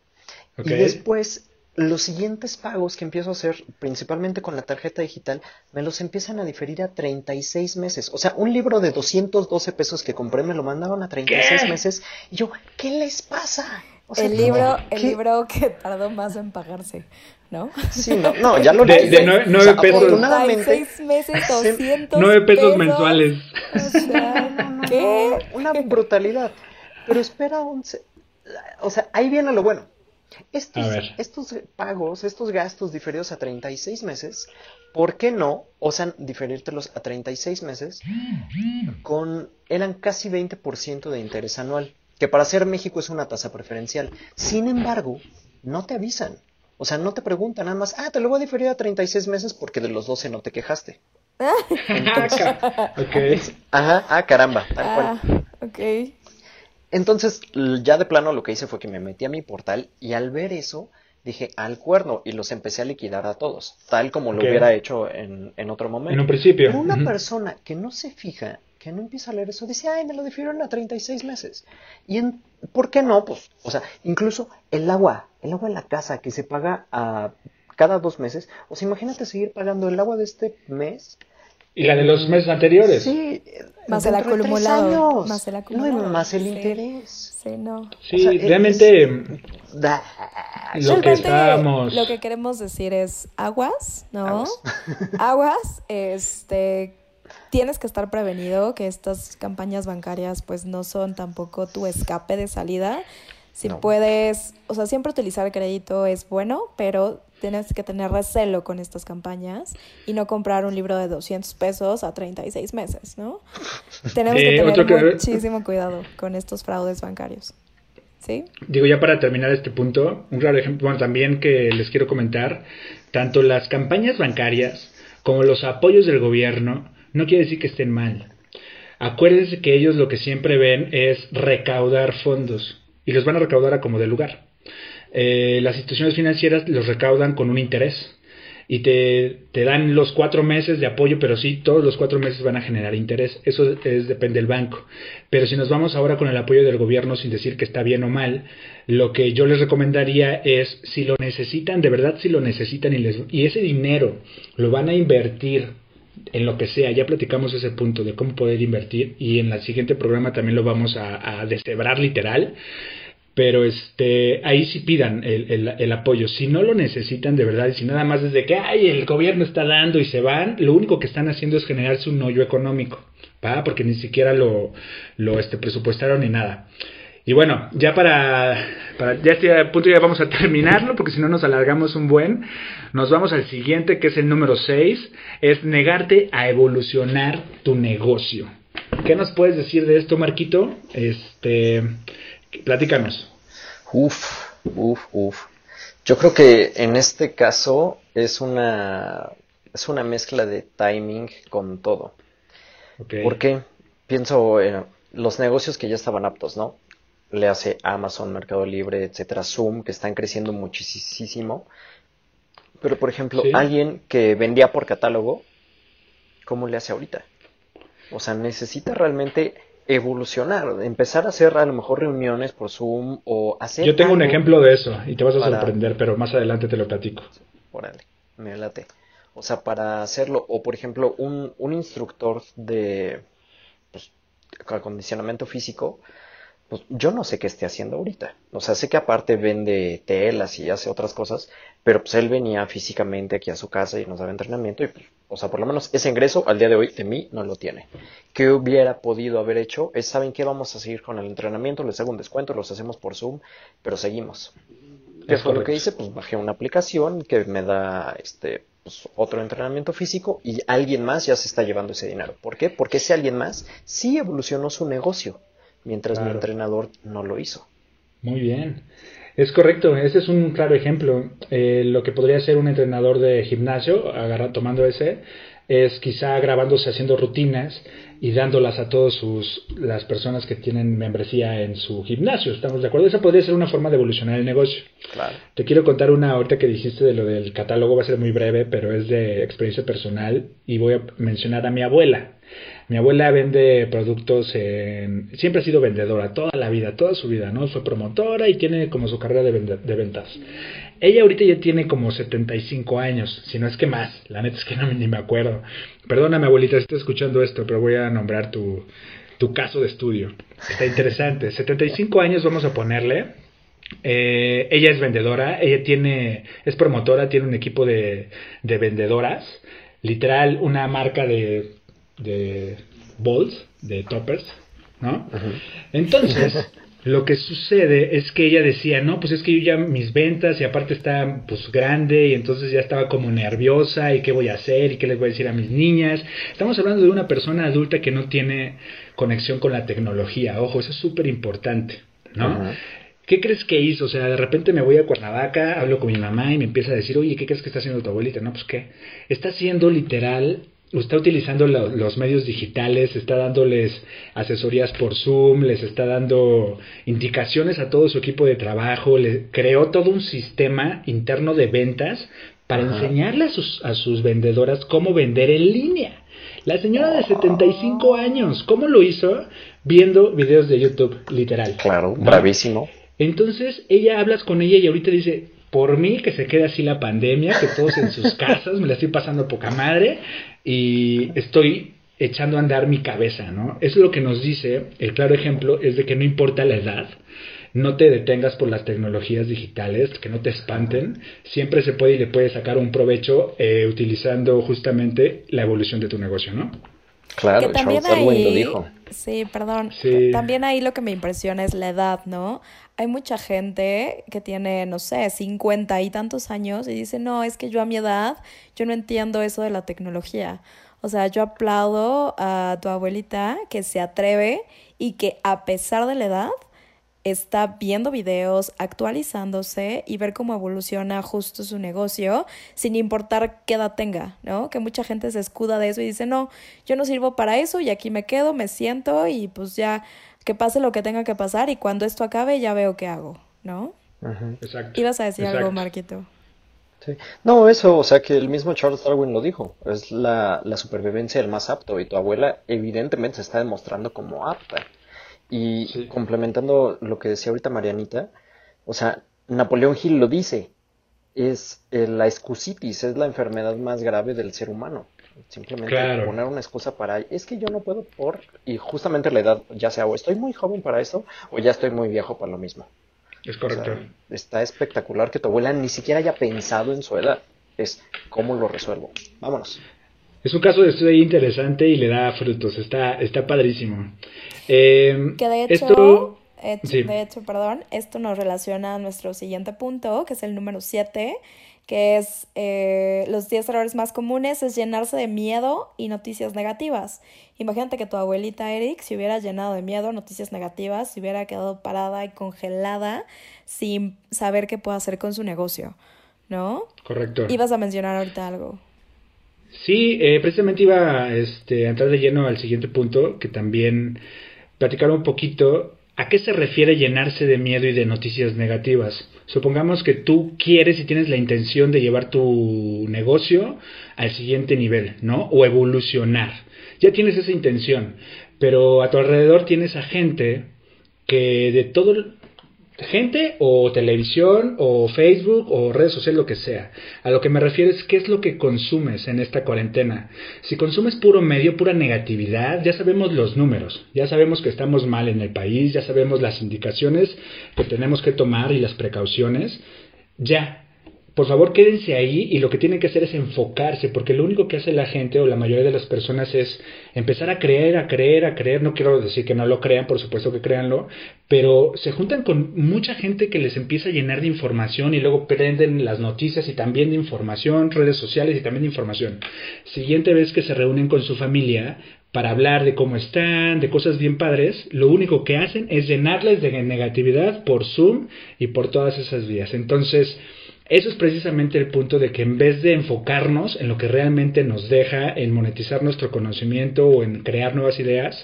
Y después, los siguientes pagos que empiezo a hacer, principalmente con la tarjeta digital, me los empiezan a diferir a 36 meses. O sea, un libro de 212 pesos que compré me lo mandaron a 36 meses. Y yo, ¿qué les pasa? el libro, el libro que tardó más en pagarse, ¿no? Sí, no, no ya lo De, de nueve, pesos. Afortunadamente. meses, 200 9 pesos, mensuales. O sea, ¿qué? Una brutalidad. Pero espera un... O sea, ahí viene lo bueno. Estos, estos pagos, estos gastos diferidos a 36 meses, ¿por qué no osan diferírtelos a 36 meses con, eran casi 20% de interés anual, que para ser México es una tasa preferencial. Sin embargo, no te avisan. O sea, no te preguntan nada más, ah, te lo voy a diferir a 36 meses porque de los 12 no te quejaste. Ajá, ah, caramba, tal ah, cual. Entonces, ya de plano lo que hice fue que me metí a mi portal y al ver eso, dije al cuerno y los empecé a liquidar a todos, tal como lo hubiera hecho en, en, otro momento. En un principio. Pero una persona que no se fija, que no empieza a leer eso, dice, ay, me lo difirieron a 36 meses. ¿Y en, por qué no? Pues, o sea, incluso el agua, el agua en la casa que se paga a cada dos meses, o sea, imagínate seguir pagando el agua de este mes. Y la de los meses anteriores. Sí, más el acumulado. Más el acumulado. No, más el interés. Sí, no. Sí, realmente lo que estábamos... Lo que queremos decir es aguas, ¿no? Aguas, este tienes que estar prevenido que estas campañas bancarias pues no son tampoco tu escape de salida. Si puedes, o sea, siempre utilizar crédito es bueno, pero tienes que tener recelo con estas campañas y no comprar un libro de 200 pesos a 36 meses, ¿no? Tenemos que tener muchísimo cuidado con estos fraudes bancarios. ¿Sí? Digo, ya para terminar este punto, un claro ejemplo, bueno, también que les quiero comentar, tanto las campañas bancarias como los apoyos del gobierno no quiere decir que estén mal. Acuérdense que ellos lo que siempre ven es recaudar fondos y los van a recaudar a como de lugar. Eh, las instituciones financieras los recaudan con un interés y te, te, dan los cuatro meses de apoyo, pero sí, todos los cuatro meses van a generar interés. Eso es, depende del banco. Pero si nos vamos ahora con el apoyo del gobierno sin decir que está bien o mal, lo que yo les recomendaría es, si lo necesitan, de verdad si lo necesitan y, les, y ese dinero lo van a invertir en lo que sea, ya platicamos ese punto de cómo poder invertir y en el siguiente programa también lo vamos a, a deshebrar literal pero este ahí sí pidan el, el, apoyo. Si no lo necesitan de verdad y si nada más desde que ay el gobierno está dando y se van, lo único que están haciendo es generarse un hoyo económico, ¿va? Porque ni siquiera lo, lo este, presupuestaron ni nada. Y bueno, ya para, para ya este punto ya vamos a terminarlo porque si no nos alargamos un buen. Nos vamos al siguiente que es el número 6, es negarte a evolucionar tu negocio. ¿Qué nos puedes decir de esto, Marquito? Este, Platícanos. Uf, uf, uf. Yo creo que en este caso es una, es una mezcla de timing con todo. Okay. Porque pienso en los negocios que ya estaban aptos, ¿no? Le hace Amazon, Mercado Libre, etcétera, Zoom, que están creciendo muchísimo. Pero, por ejemplo, alguien que vendía por catálogo, ¿cómo le hace ahorita? O sea, necesita realmente evolucionar, empezar a hacer a lo mejor reuniones por Zoom o hacer... Yo tengo un ejemplo de eso y te vas a sorprender, pero más adelante te lo platico. Órale, me late. O sea, para hacerlo, o por ejemplo, un, un instructor de pues, acondicionamiento físico, pues yo no sé qué esté haciendo ahorita. O sea, sé que aparte vende telas y hace otras cosas, pero pues él venía físicamente aquí a su casa y nos daba entrenamiento y pues, o sea, por lo menos ese ingreso al día de hoy de mí no lo tiene. ¿Qué hubiera podido haber hecho? Es, ¿saben qué? Vamos a seguir con el entrenamiento, les hago un descuento, los hacemos por Zoom, pero seguimos. ¿Qué fue lo que hice? Pues bajé una aplicación que me da este pues, otro entrenamiento físico y alguien más ya se está llevando ese dinero. ¿Por qué? Porque ese alguien más sí evolucionó su negocio mientras mi entrenador no lo hizo. Muy bien. Es correcto, ese es un claro ejemplo. Eh, lo que podría ser un entrenador de gimnasio, agarra, tomando ese, es quizá grabándose haciendo rutinas y dándolas a todas sus las personas que tienen membresía en su gimnasio. ¿Estamos de acuerdo? Esa podría ser una forma de evolucionar el negocio. Claro. Te quiero contar una ahorita que dijiste de lo del catálogo, va a ser muy breve, pero es de experiencia personal y voy a mencionar a mi abuela. Mi abuela vende productos en... Siempre ha sido vendedora, toda la vida, toda su vida, ¿no? Fue promotora y tiene como su carrera de, de ventas. Ella ahorita ya tiene como 75 años, si no es que más. La neta es que no ni me acuerdo. Perdóname, abuelita, si estás escuchando esto, pero voy a nombrar tu, tu caso de estudio. Está interesante. 75 años vamos a ponerle. Eh, ella es vendedora, ella tiene, es promotora, tiene un equipo de, de vendedoras, literal una marca de de bowls, de toppers, ¿no? Entonces, lo que sucede es que ella decía, no, pues es que yo ya mis ventas y aparte está pues grande y entonces ya estaba como nerviosa y qué voy a hacer y qué les voy a decir a mis niñas. Estamos hablando de una persona adulta que no tiene conexión con la tecnología, ojo, eso es súper importante, ¿no? ¿Qué crees que hizo? O sea, de repente me voy a Cuernavaca, hablo con mi mamá y me empieza a decir, oye, ¿qué crees que está haciendo tu abuelita? No, pues qué. Está haciendo literal está utilizando los medios digitales, está dándoles asesorías por Zoom, les está dando indicaciones a todo su equipo de trabajo, le creó todo un sistema interno de ventas para enseñarle a sus, a sus vendedoras cómo vender en línea. La señora de 75 años, ¿cómo lo hizo? Viendo videos de YouTube, literal. Claro, bravísimo. Entonces, ella hablas con ella y ahorita dice, por mí que se quede así la pandemia, que todos en sus casas, me la estoy pasando poca madre y estoy echando a andar mi cabeza, ¿no? Eso es lo que nos dice, el claro ejemplo es de que no importa la edad, no te detengas por las tecnologías digitales, que no te espanten, siempre se puede y le puedes sacar un provecho eh, utilizando justamente la evolución de tu negocio, ¿no? Claro, Charles Darwin lo dijo. Sí, perdón. También ahí lo que me impresiona es la edad, ¿no? Hay mucha gente que tiene, no sé, cincuenta y tantos años y dice, no, es que yo a mi edad, yo no entiendo eso de la tecnología. O sea, yo aplaudo a tu abuelita que se atreve y que a pesar de la edad, está viendo videos, actualizándose y ver cómo evoluciona justo su negocio, sin importar qué edad tenga, ¿no? Que mucha gente se escuda de eso y dice, no, yo no sirvo para eso y aquí me quedo, me siento y pues ya que pase lo que tenga que pasar y cuando esto acabe ya veo qué hago, ¿no? Exacto. Ibas a decir algo, Marquito. Sí. No, eso, o sea, que el mismo Charles Darwin lo dijo, es la, la supervivencia del más apto y tu abuela evidentemente se está demostrando como apta. Y complementando lo que decía ahorita Marianita, o sea, Napoleón Hill lo dice, es eh, la excusitis, es la enfermedad más grave del ser humano. Simplemente poner una excusa para, es que yo no puedo por, y justamente la edad, ya sea o estoy muy joven para eso, o ya estoy muy viejo para lo mismo. Es correcto. está espectacular que tu abuela ni siquiera haya pensado en su edad. Es cómo lo resuelvo. Vámonos. Es un caso de estudio interesante y le da frutos. Está, está padrísimo. Eh, que de hecho, de hecho, perdón, esto nos relaciona a nuestro siguiente punto, que es el número 7, que es eh, los 10 errores más comunes, es llenarse de miedo y noticias negativas. Imagínate que tu abuelita Eric se hubiera llenado de miedo, noticias negativas, se hubiera quedado parada y congelada sin saber qué puede hacer con su negocio, ¿no? Correcto. Ibas a mencionar ahorita algo. Sí, eh, precisamente iba este, a entrar de lleno al siguiente punto, que también platicar un poquito a qué se refiere llenarse de miedo y de noticias negativas. Supongamos que tú quieres y tienes la intención de llevar tu negocio al siguiente nivel, ¿no? O evolucionar. Ya tienes esa intención, pero a tu alrededor tienes a gente que de todo gente o televisión o Facebook o redes sociales, lo que sea. A lo que me refiero es qué es lo que consumes en esta cuarentena. Si consumes puro medio, pura negatividad, ya sabemos los números, ya sabemos que estamos mal en el país, ya sabemos las indicaciones que tenemos que tomar y las precauciones. Ya, por favor quédense ahí y lo que tienen que hacer es enfocarse, porque lo único que hace la gente o la mayoría de las personas es empezar a creer, a creer, a creer. No quiero decir que no lo crean, por supuesto que créanlo, pero se juntan con mucha gente que les empieza a llenar de información y luego prenden las noticias y también de información, redes sociales y también de información. Siguiente vez que se reúnen con su familia, para hablar de cómo están, de cosas bien padres, lo único que hacen es llenarles de negatividad por Zoom y por todas esas vías. Entonces, eso es precisamente el punto de que en vez de enfocarnos en lo que realmente nos deja, en monetizar nuestro conocimiento o en crear nuevas ideas,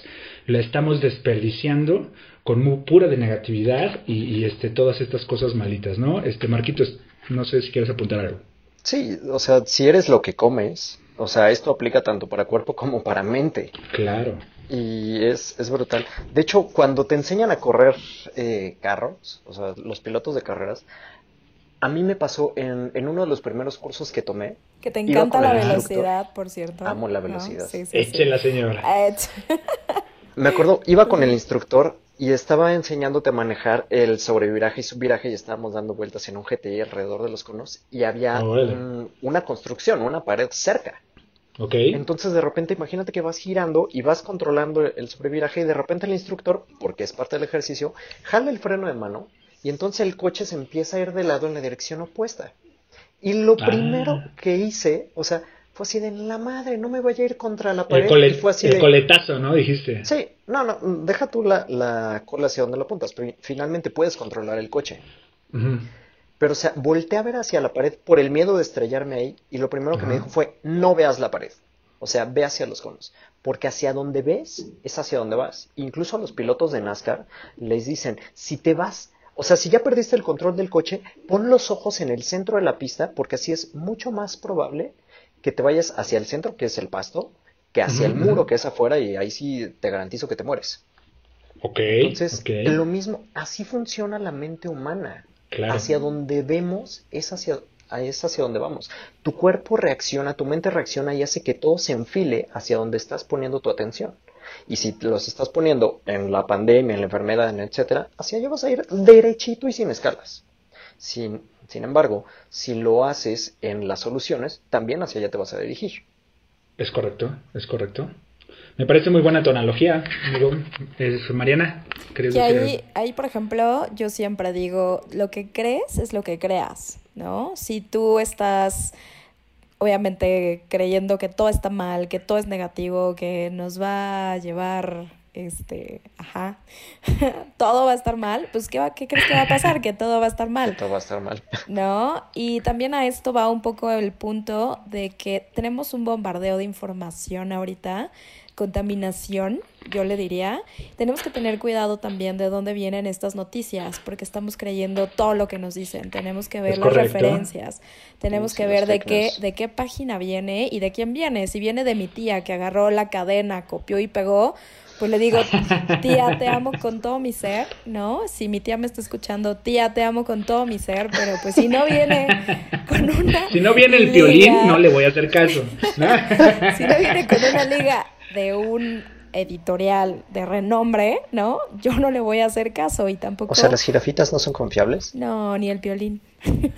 lo estamos desperdiciando con muy pura de negatividad y, este, todas estas cosas malitas, ¿no? Este, Marquitos, no sé si quieres apuntar algo. Sí, o sea, si eres lo que comes, o sea, esto aplica tanto para cuerpo como para mente. Claro. Y es, es brutal. De hecho, cuando te enseñan a correr eh, carros, o sea, los pilotos de carreras, a mí me pasó en, en, uno de los primeros cursos que tomé. Que te encanta la velocidad, por cierto. Amo la velocidad. Sí, la señora. me acuerdo, iba con el instructor y estaba enseñándote a manejar el sobreviraje y subviraje y estábamos dando vueltas en un GTI alrededor de los conos y había una construcción, una pared cerca. Okay. Entonces de repente imagínate que vas girando y vas controlando el sobreviraje y de repente el instructor, porque es parte del ejercicio, jala el freno de mano y entonces el coche se empieza a ir de lado en la dirección opuesta. Y lo ah. primero que hice, o sea, fue así de la madre, no me voy a ir contra la pared. El, fue así el coletazo, ¿no? Dijiste. Sí, no, no, deja tú la, la cola hacia donde lo apuntas, pero finalmente puedes controlar el coche. Pero, o sea, volteé a ver hacia la pared por el miedo de estrellarme ahí y lo primero que me dijo fue, no veas la pared. O sea, ve hacia los conos. Porque hacia donde ves es hacia donde vas. Incluso a los pilotos de NASCAR les dicen, si te vas, o sea, si ya perdiste el control del coche, pon los ojos en el centro de la pista porque así es mucho más probable que te vayas hacia el centro, que es el pasto, que hacia el muro, que es afuera, y ahí sí te garantizo que te mueres. Ok. Entonces, lo mismo, así funciona la mente humana. Hacia donde vemos es hacia, es hacia donde vamos. Tu cuerpo reacciona, tu mente reacciona y hace que todo se enfile hacia donde estás poniendo tu atención. Y si los estás poniendo en la pandemia, en la enfermedad, etcétera, hacia allá vas a ir derechito y sin escalas. Sin, sin embargo, si lo haces en las soluciones, también hacia allá te vas a dirigir. Es correcto, es correcto. Me parece muy buena tu analogía, amigo. Es Mariana. Que ahí, ahí, por ejemplo, yo siempre digo, lo que crees es lo que creas, ¿no? Si tú estás obviamente creyendo que todo está mal, que todo es negativo, que nos va a llevar este, ajá, todo va a estar mal, pues ¿qué, va, ¿qué crees que va a pasar? Que todo va a estar mal. todo va a estar mal. ¿No? Y también a esto va un poco el punto de que tenemos un bombardeo de información ahorita contaminación, yo le diría, tenemos que tener cuidado también de dónde vienen estas noticias, porque estamos creyendo todo lo que nos dicen. Tenemos que ver las referencias, tenemos que ver de qué, de qué página viene y de quién viene. Si viene de mi tía que agarró la cadena, copió y pegó, pues le digo, tía, te amo con todo mi ser, ¿no? Si mi tía me está escuchando, tía, te amo con todo mi ser, pero pues si no viene con una... Si no viene el violín, no le voy a hacer caso. si no viene con una liga de un editorial de renombre, ¿no? Yo no le voy a hacer caso y tampoco... O sea, ¿las jirafitas no son confiables? No, ni el violín.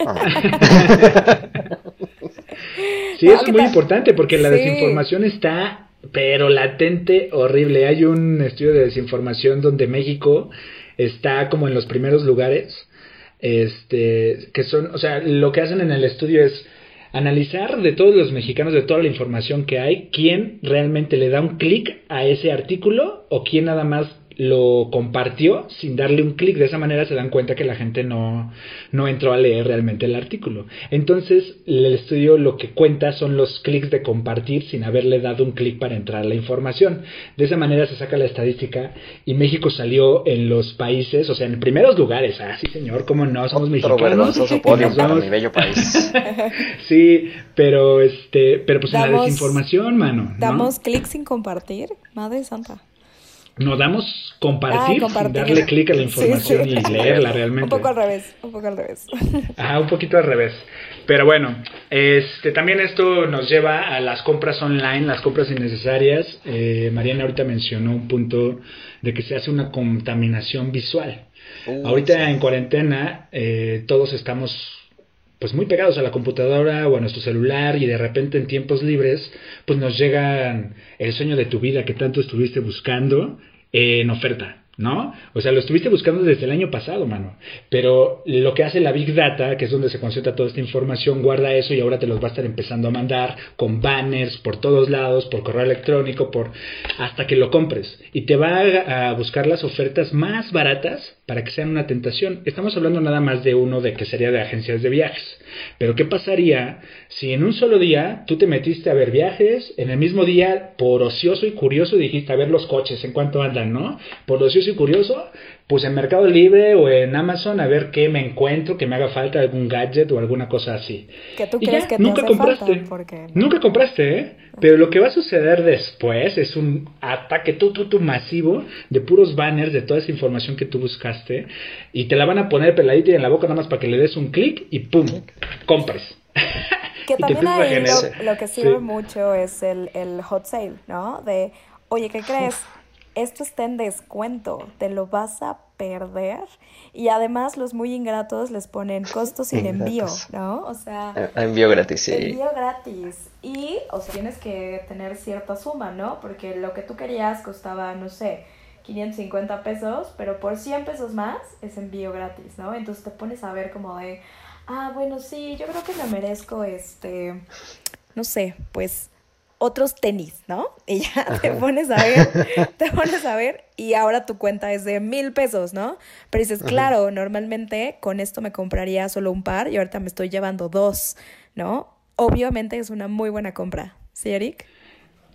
Ah. sí, eso es muy importante porque la desinformación está, pero latente, horrible. Hay un estudio de desinformación donde México está como en los primeros lugares, este, que son, o sea, lo que hacen en el estudio es analizar de todos los mexicanos, de toda la información que hay, quién realmente le da un clic a ese artículo o quién nada más lo compartió sin darle un clic. De esa manera se dan cuenta que la gente no, no entró a leer realmente el artículo. Entonces, el estudio lo que cuenta son los clics de compartir sin haberle dado un clic para entrar a la información. De esa manera se saca la estadística y México salió en los países, o sea, en primeros lugares. Ah, sí, señor, cómo no, somos mexicanos. para mi bello país. sí, pero este, pero pues en la desinformación, mano. Damos clic sin compartir, madre santa nos damos compartir, ah, sin darle clic a la información y leerla realmente. Un poco al revés, un poco al revés. Ah, un poquito al revés. Pero bueno, este también esto nos lleva a las compras online, las compras innecesarias. Eh, Mariana ahorita mencionó un punto de que se hace una contaminación visual. Uh, ahorita en cuarentena eh, todos estamos pues muy pegados a la computadora o a nuestro celular y de repente en tiempos libres pues nos llega el sueño de tu vida que tanto estuviste buscando en oferta. ¿no? O sea, lo estuviste buscando desde el año pasado, mano. Pero lo que hace la Big Data, que es donde se concentra toda esta información, guarda eso y ahora te los va a estar empezando a mandar con banners por todos lados, por correo electrónico, por hasta que lo compres. Y te va a, buscar las ofertas más baratas para que sean una tentación. Estamos hablando nada más de uno de que sería de agencias de viajes. Pero ¿qué pasaría si en un solo día tú te metiste a ver viajes, en el mismo día, por ocioso y curioso, dijiste a ver los coches, en cuánto andan, ¿no? Por ocioso y curioso, pues en Mercado Libre o en Amazon a ver qué me encuentro, que me haga falta algún gadget o alguna cosa así. Que tú crees que te nunca compraste. Porque... Nunca compraste, ¿eh? Pero lo que va a suceder después es un ataque tú, tú, tú masivo de puros banners de toda esa información que tú buscaste y te la van a poner peladita y en la boca nada más para que le des un clic y ¡pum! compres. Que también ahí lo, que sirve mucho es el, el hot sale, ¿no? De, oye, ¿qué crees? Esto está en descuento, te lo vas a perder. Y además los muy ingratos les ponen costo sin envío, ¿no? O sea... Eh, envío gratis, sí. Envío gratis. Y, o sea, tienes que tener cierta suma, ¿no? Porque lo que tú querías costaba, no sé, 550 pesos, pero por 100 pesos más es envío gratis, ¿no? Entonces te pones a ver como de, ah, bueno, sí, yo creo que me merezco este, no sé, pues otros tenis, ¿no? Y ya te pones a ver, te pones a ver y ahora tu cuenta es de mil pesos, ¿no? Pero dices, claro, normalmente con esto me compraría solo un par y ahorita me estoy llevando dos, ¿no? Obviamente es una muy buena compra, ¿sí, Eric?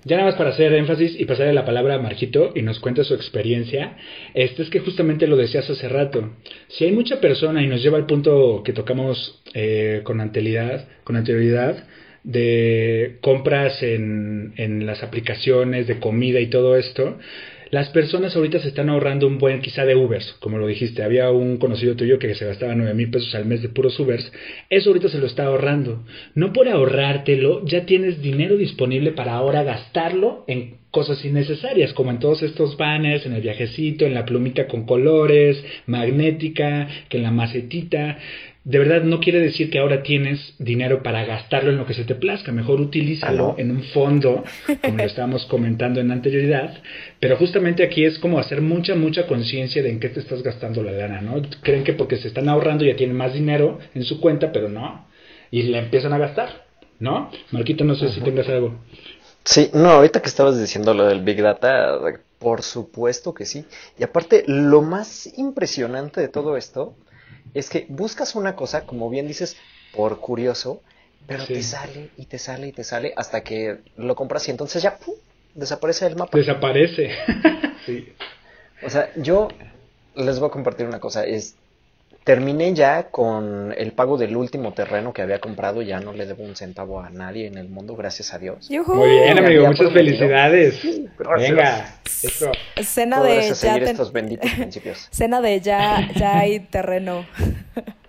ya nada más para hacer énfasis y pasarle la palabra a Marquito y nos cuenta su experiencia, este es que justamente lo decías hace rato. Si hay mucha persona y nos lleva al punto que tocamos eh, con anterioridad, con anterioridad de compras en, en las aplicaciones de comida y todo esto, las personas ahorita se están ahorrando un buen quizá de Ubers, como lo dijiste, había un conocido tuyo que se gastaba 9 mil pesos al mes de puros Ubers, eso ahorita se lo está ahorrando. No por ahorrártelo, ya tienes dinero disponible para ahora gastarlo en cosas innecesarias, como en todos estos banners, en el viajecito, en la plumita con colores, magnética, que en la macetita de verdad no quiere decir que ahora tienes dinero para gastarlo en lo que se te plazca, mejor utilízalo en un fondo, como lo estábamos comentando en anterioridad, pero justamente aquí es como hacer mucha, mucha conciencia de en qué te estás gastando la lana, ¿no? Creen que porque se están ahorrando ya tienen más dinero en su cuenta, pero no, y le empiezan a gastar, ¿no? Marquito, no sé si tengas algo. Sí, no, ahorita que estabas diciendo lo del Big Data, por supuesto que sí. Y aparte, lo más impresionante de todo esto es que buscas una cosa, como bien dices, por curioso, pero te sale y te sale y te sale hasta que lo compras y entonces ya ¡pum! desaparece el mapa. Desaparece. sí. O sea, yo les voy a compartir una cosa. Es, terminé ya con el pago del último terreno que había comprado. Ya no le debo un centavo a nadie en el mundo, gracias a Dios. Muy bien, amigo. Muchas felicidades. Venga. Eso. Cena de ya estos benditos principios. Cena de ya, ya hay terreno.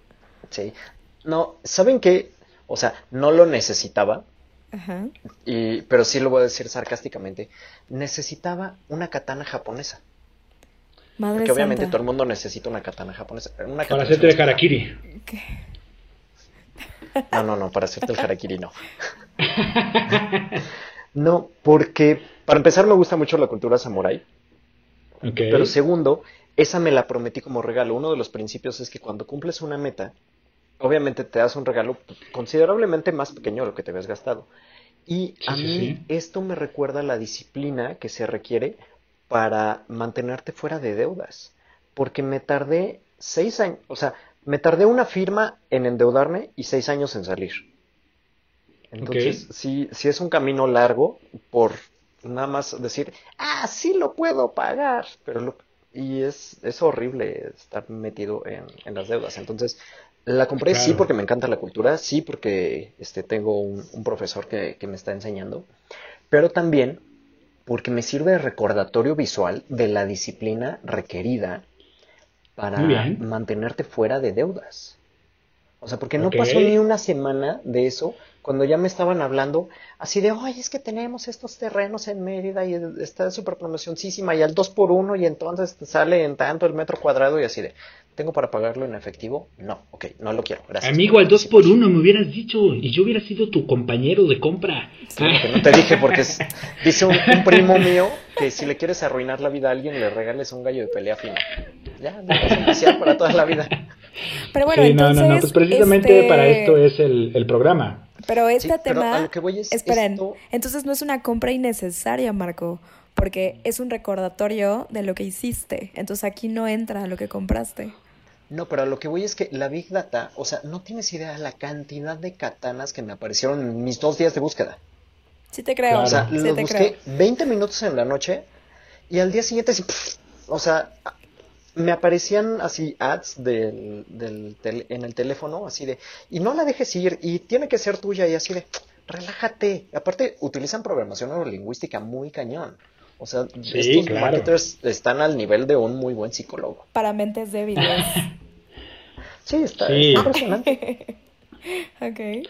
Sí. No, ¿saben qué? O sea, no lo necesitaba. Ajá. Y, pero sí lo voy a decir sarcásticamente. Necesitaba una katana japonesa. Madre Porque obviamente todo el mundo necesita una katana japonesa. Una para hacerte el harakiri. No, no, no, para hacerte el harakiri no. no, porque para empezar me gusta mucho la cultura samurai. Pero segundo, esa me la prometí como regalo. Uno de los principios es que cuando cumples una meta, obviamente te das un regalo considerablemente más pequeño de lo que te habías gastado. Y a mí esto me recuerda la disciplina que se requiere para mantenerte fuera de deudas. Porque me tardé seis años, o sea, me tardé una firma en endeudarme y seis años en salir. Entonces, sí, sí es un camino largo por nada más decir, ah, sí lo puedo pagar, pero y es, es horrible estar metido en, en las deudas. Entonces, la compré sí porque me encanta la cultura, sí porque este, tengo un, un profesor que, que me está enseñando, pero también porque me sirve de recordatorio visual de la disciplina requerida para mantenerte fuera de deudas. O sea, porque no pasó ni una semana de eso cuando ya me estaban hablando así de, ay, es que tenemos estos terrenos en Mérida y está súper promocionísima y al 2 por 1 y entonces te sale en tanto el metro cuadrado y así de, ¿tengo para pagarlo en efectivo? No, ok, no lo quiero, gracias. Amigo, al 2 por 1 me hubieras dicho y yo hubiera sido tu compañero de compra. no te dije porque dice un, primo mío que si le quieres arruinar la vida a alguien le regales un gallo de pelea fino. Ya, no a para toda la vida. Pero bueno, entonces, no, no, no, pues precisamente para este esto es el, el programa. Pero este tema, esperen, entonces no es una compra innecesaria, Marco, porque es un recordatorio de lo que hiciste. Entonces aquí no entra lo que compraste. No, pero lo que voy es que la Big Data, o sea, no tienes idea de la cantidad de katanas que me aparecieron en mis dos días de búsqueda. Sí te creo. O sea, lo busqué 20 minutos en la noche y al día siguiente, o sea, me aparecían así ads del, del en el teléfono, así de, y no la dejes ir, y tiene que ser tuya, y así de, relájate. Aparte, utilizan programación neurolingüística muy cañón. O sea, estos marketers están al nivel de un muy buen psicólogo. Para mentes débiles. sí, está, impresionante. ok.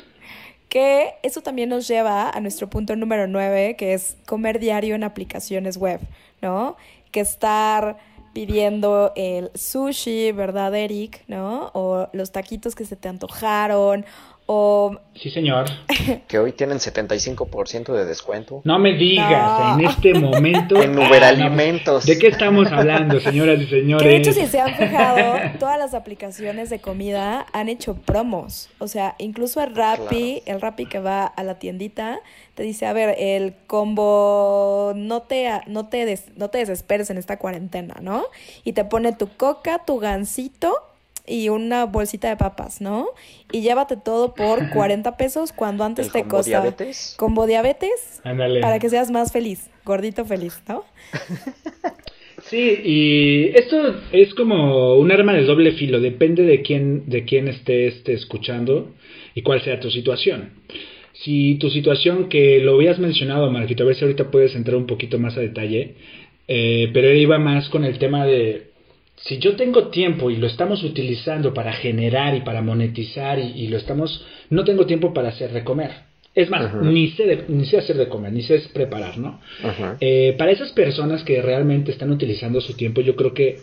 Que eso también nos lleva a nuestro punto número 9, que es comer diario en aplicaciones web, ¿no? Que estar pidiendo el sushi, ¿verdad, Eric? ¿No? O los taquitos que se te antojaron, o... Sí, señor. Que hoy tienen 75% de descuento. No me digas, en este momento... en Uber Alimentos. ¿De qué estamos hablando, señoras y señores? de hecho, si se han fijado, todas las aplicaciones de comida han hecho promos. O sea, incluso el Rappi, el Rappi que va a la tiendita, te dice, a ver, el combo, no te, no te, no te desesperes en esta cuarentena, ¿no? Y te pone tu coca, tu gansito y una bolsita de papas, ¿no? Y llévate todo por 40 pesos cuando antes El te combo costaba diabetes. combo diabetes Ándale. para que seas más feliz, gordito feliz, ¿no? Sí, y esto es como un arma de doble filo, depende de quién, de quién esté, esté escuchando y cuál sea tu situación. Si tu situación, que lo habías mencionado, Marquito, a ver si ahorita puedes entrar un poquito más a detalle, eh, pero él iba más con el tema de si yo tengo tiempo y lo estamos utilizando para generar y para monetizar y, y lo estamos, no tengo tiempo para hacer de comer. Es más, ni, sé de- ni sé hacer de comer, ni sé preparar, ¿no? Ajá. Eh, para esas personas que realmente están utilizando su tiempo, yo creo que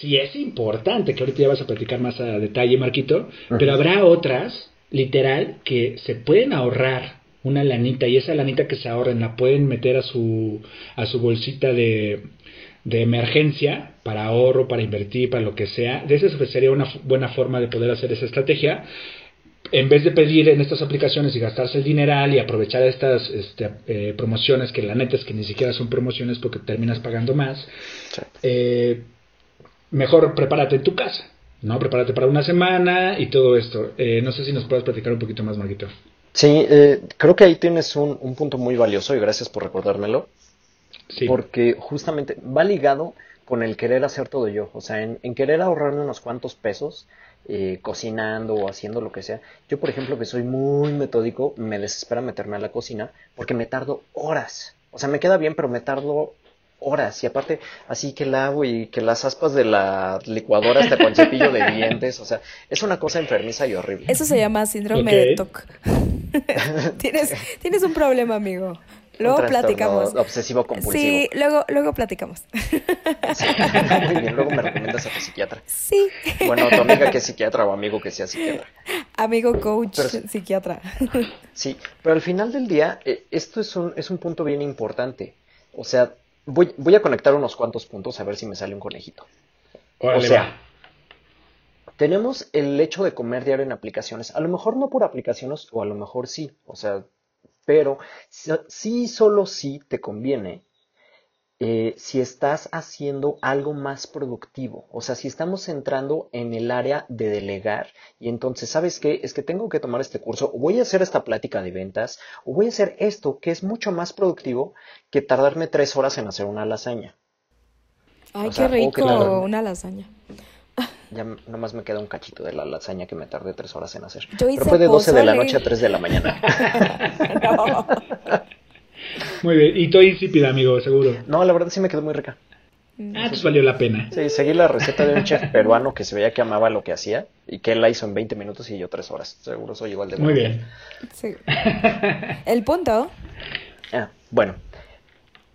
sí es importante, que ahorita ya vas a platicar más a detalle, Marquito, pero habrá otras, literal, que se pueden ahorrar una lanita y esa lanita que se ahorren la pueden meter a su, a su bolsita de, de emergencia para ahorro, para invertir, para lo que sea. De esa sería una buena forma de poder hacer esa estrategia en vez de pedir en estas aplicaciones y gastarse el dineral y aprovechar estas este, eh, promociones, que la neta es que ni siquiera son promociones porque terminas pagando más, eh, mejor prepárate en tu casa, ¿no? Prepárate para una semana y todo esto. Eh, no sé si nos puedes platicar un poquito más, Marquito. Sí, eh, creo que ahí tienes un, un punto muy valioso y gracias por recordármelo. Sí. Porque justamente va ligado con el querer hacer todo yo. O sea, en, en querer ahorrarme unos cuantos pesos eh, cocinando o haciendo lo que sea. Yo, por ejemplo, que soy muy metódico, me desespera meterme a la cocina porque me tardo horas. O sea, me queda bien, pero me tardo horas. Y aparte, así que la hago y que las aspas de la licuadora hasta con cepillo de dientes. O sea, es una cosa enfermiza y horrible. Eso se llama síndrome de TOC. tienes, tienes un problema, amigo. Luego platicamos. Obsesivo compulsivo. Sí, luego, luego platicamos. Sí. Muy bien, luego me recomiendas a tu psiquiatra. Sí. Bueno, tu amiga que es psiquiatra o amigo que sea psiquiatra. Amigo coach Pero- psiquiatra. Sí, pero al final del día, eh, esto es un, es un punto bien importante. O sea, voy, voy a conectar unos cuantos puntos a ver si me sale un conejito. Órale, o sea, va. Tenemos el hecho de comer diario en aplicaciones. A lo mejor no por aplicaciones, o a lo mejor sí. O sea, pero sí, sí solo sí te conviene eh, si estás haciendo algo más productivo. O sea, si estamos entrando en el área de delegar y entonces, ¿sabes qué? Es que tengo que tomar este curso, o voy a hacer esta plática de ventas, o voy a hacer esto que es mucho más productivo que tardarme tres horas en hacer una lasaña. Ay, O sea, qué rico, una lasaña. Ya nomás me queda un cachito de la lasaña que me tardé tres horas en hacer. Yo hice Pero fue de 12 de la noche a 3 de la mañana. No. Muy bien. Y todo insípida, amigo, seguro. No, la verdad sí me quedó muy rica. Ah, pues valió la pena. Sí, seguí la receta de un chef peruano que se veía que amaba lo que hacía y que él la hizo en 20 minutos y yo 3 horas. Seguro soy igual de Muy bueno. bien. Sí. El punto. Ah, bueno.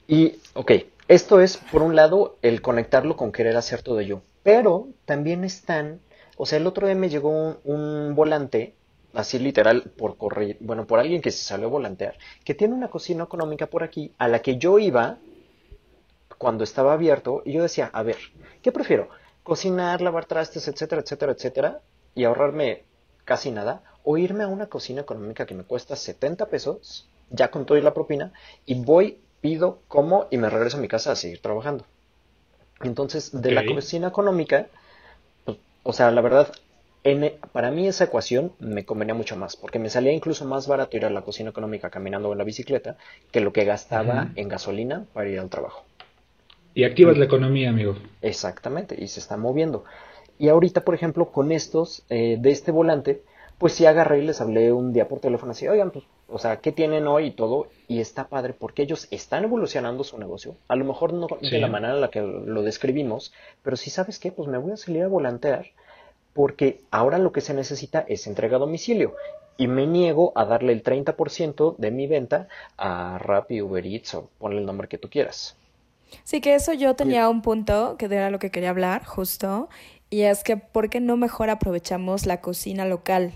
Y, ok, esto es, por un lado, el conectarlo con querer hacer todo yo. Pero también están, o sea, el otro día me llegó un, volante, así literal, por correo, bueno, por alguien que se salió a volantear, que tiene una cocina económica por aquí, a la que yo iba cuando estaba abierto, y yo decía, a ver, ¿qué prefiero? ¿Cocinar, lavar trastes, etcétera, etcétera, etcétera, y ahorrarme casi nada? ¿O irme a una cocina económica que me cuesta 70 pesos, ya con todo y la propina, y voy, pido, como y me regreso a mi casa a seguir trabajando? Entonces, de la cocina económica, pues, o sea, la verdad, en- para mí esa ecuación me convenía mucho más, porque me salía incluso más barato ir a la cocina económica caminando en la bicicleta que lo que gastaba en gasolina para ir al trabajo. Y activas la economía, amigo. Exactamente, y se está moviendo. Y ahorita, por ejemplo, con estos eh, de este volante, pues sí agarré y les hablé un día por teléfono así, oigan, pues, o sea, ¿qué tienen hoy y todo? Y está padre porque ellos están evolucionando su negocio. A lo mejor no Sí. de la manera en la que lo describimos, pero sí sabes qué, pues me voy a salir a volantear porque ahora lo que se necesita es entrega a domicilio. Y me niego a darle el 30% de mi venta a Rappi, Uber Eats o ponle el nombre que tú quieras. Sí, que eso yo tenía un punto que era lo que quería hablar, justo, y es que ¿por qué no mejor aprovechamos la cocina local?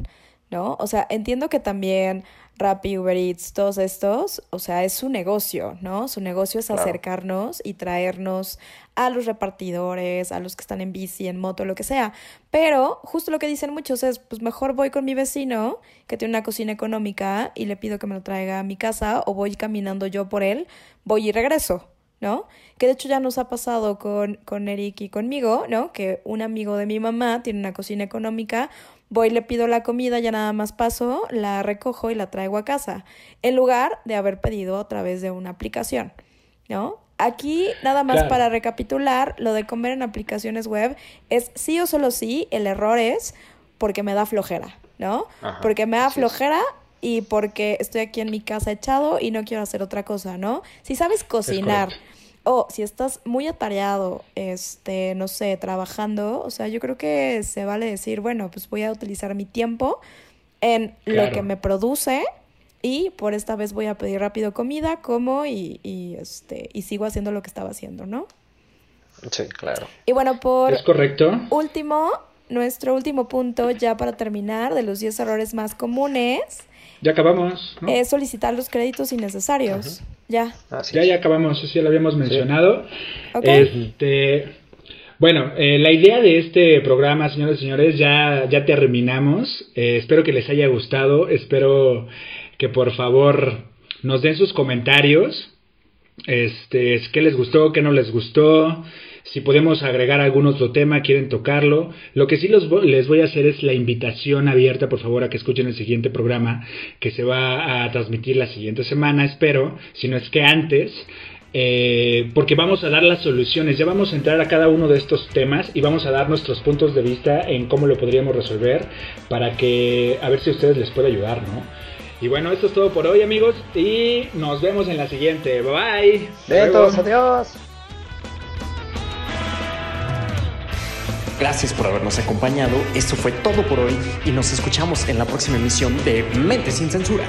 ¿No? O sea, entiendo que también Rappi, Uber Eats, todos estos, o sea, es su negocio, ¿no? Su negocio es acercarnos y traernos a los repartidores, a los que están en bici, en moto, lo que sea. Pero justo lo que dicen muchos es, pues mejor voy con mi vecino que tiene una cocina económica y le pido que me lo traiga a mi casa o voy caminando yo por él, voy y regreso. ¿No? Que de hecho ya nos ha pasado con, con Eric y conmigo, ¿no? Que un amigo de mi mamá tiene una cocina económica, voy, le pido la comida, ya nada más paso, la recojo y la traigo a casa, en lugar de haber pedido a través de una aplicación, ¿no? Aquí, nada más para recapitular, lo de comer en aplicaciones web es sí o solo sí, el error es porque me da flojera, ¿no? porque me da flojera y porque estoy aquí en mi casa echado y no quiero hacer otra cosa, ¿no? Si sabes cocinar o si estás muy atareado, este, no sé, trabajando, o sea, yo creo que se vale decir, bueno, pues voy a utilizar mi tiempo en lo que me produce y por esta vez voy a pedir rápido comida, como y, y, este, y sigo haciendo lo que estaba haciendo, ¿no? Sí, claro. Y bueno, por ¿Es correcto? último, nuestro último punto, ya para terminar, de los 10 errores más comunes. Ya acabamos. Es solicitar los créditos innecesarios. Ya. ya, ya acabamos, eso ya lo habíamos mencionado. Este, bueno, eh, la idea de este programa, señores y señores, ya, ya terminamos. Eh, espero que les haya gustado. Espero que por favor nos den sus comentarios. Este, qué les gustó, qué no les gustó, si podemos agregar algún otro tema, quieren tocarlo. Lo que sí los, les voy a hacer es la invitación abierta, por favor, a que escuchen el siguiente programa que se va a transmitir la siguiente semana, espero, si no es que antes. Eh, porque vamos a dar las soluciones, ya vamos a entrar a cada uno de estos temas y vamos a dar nuestros puntos de vista en cómo lo podríamos resolver para que a ver si a ustedes les puede ayudar, ¿no? Y bueno, esto es todo por hoy, amigos. Y nos vemos en la siguiente. Bye bye. adiós. Gracias por habernos acompañado. Esto fue todo por hoy y nos escuchamos en la próxima emisión de Mente sin Censura.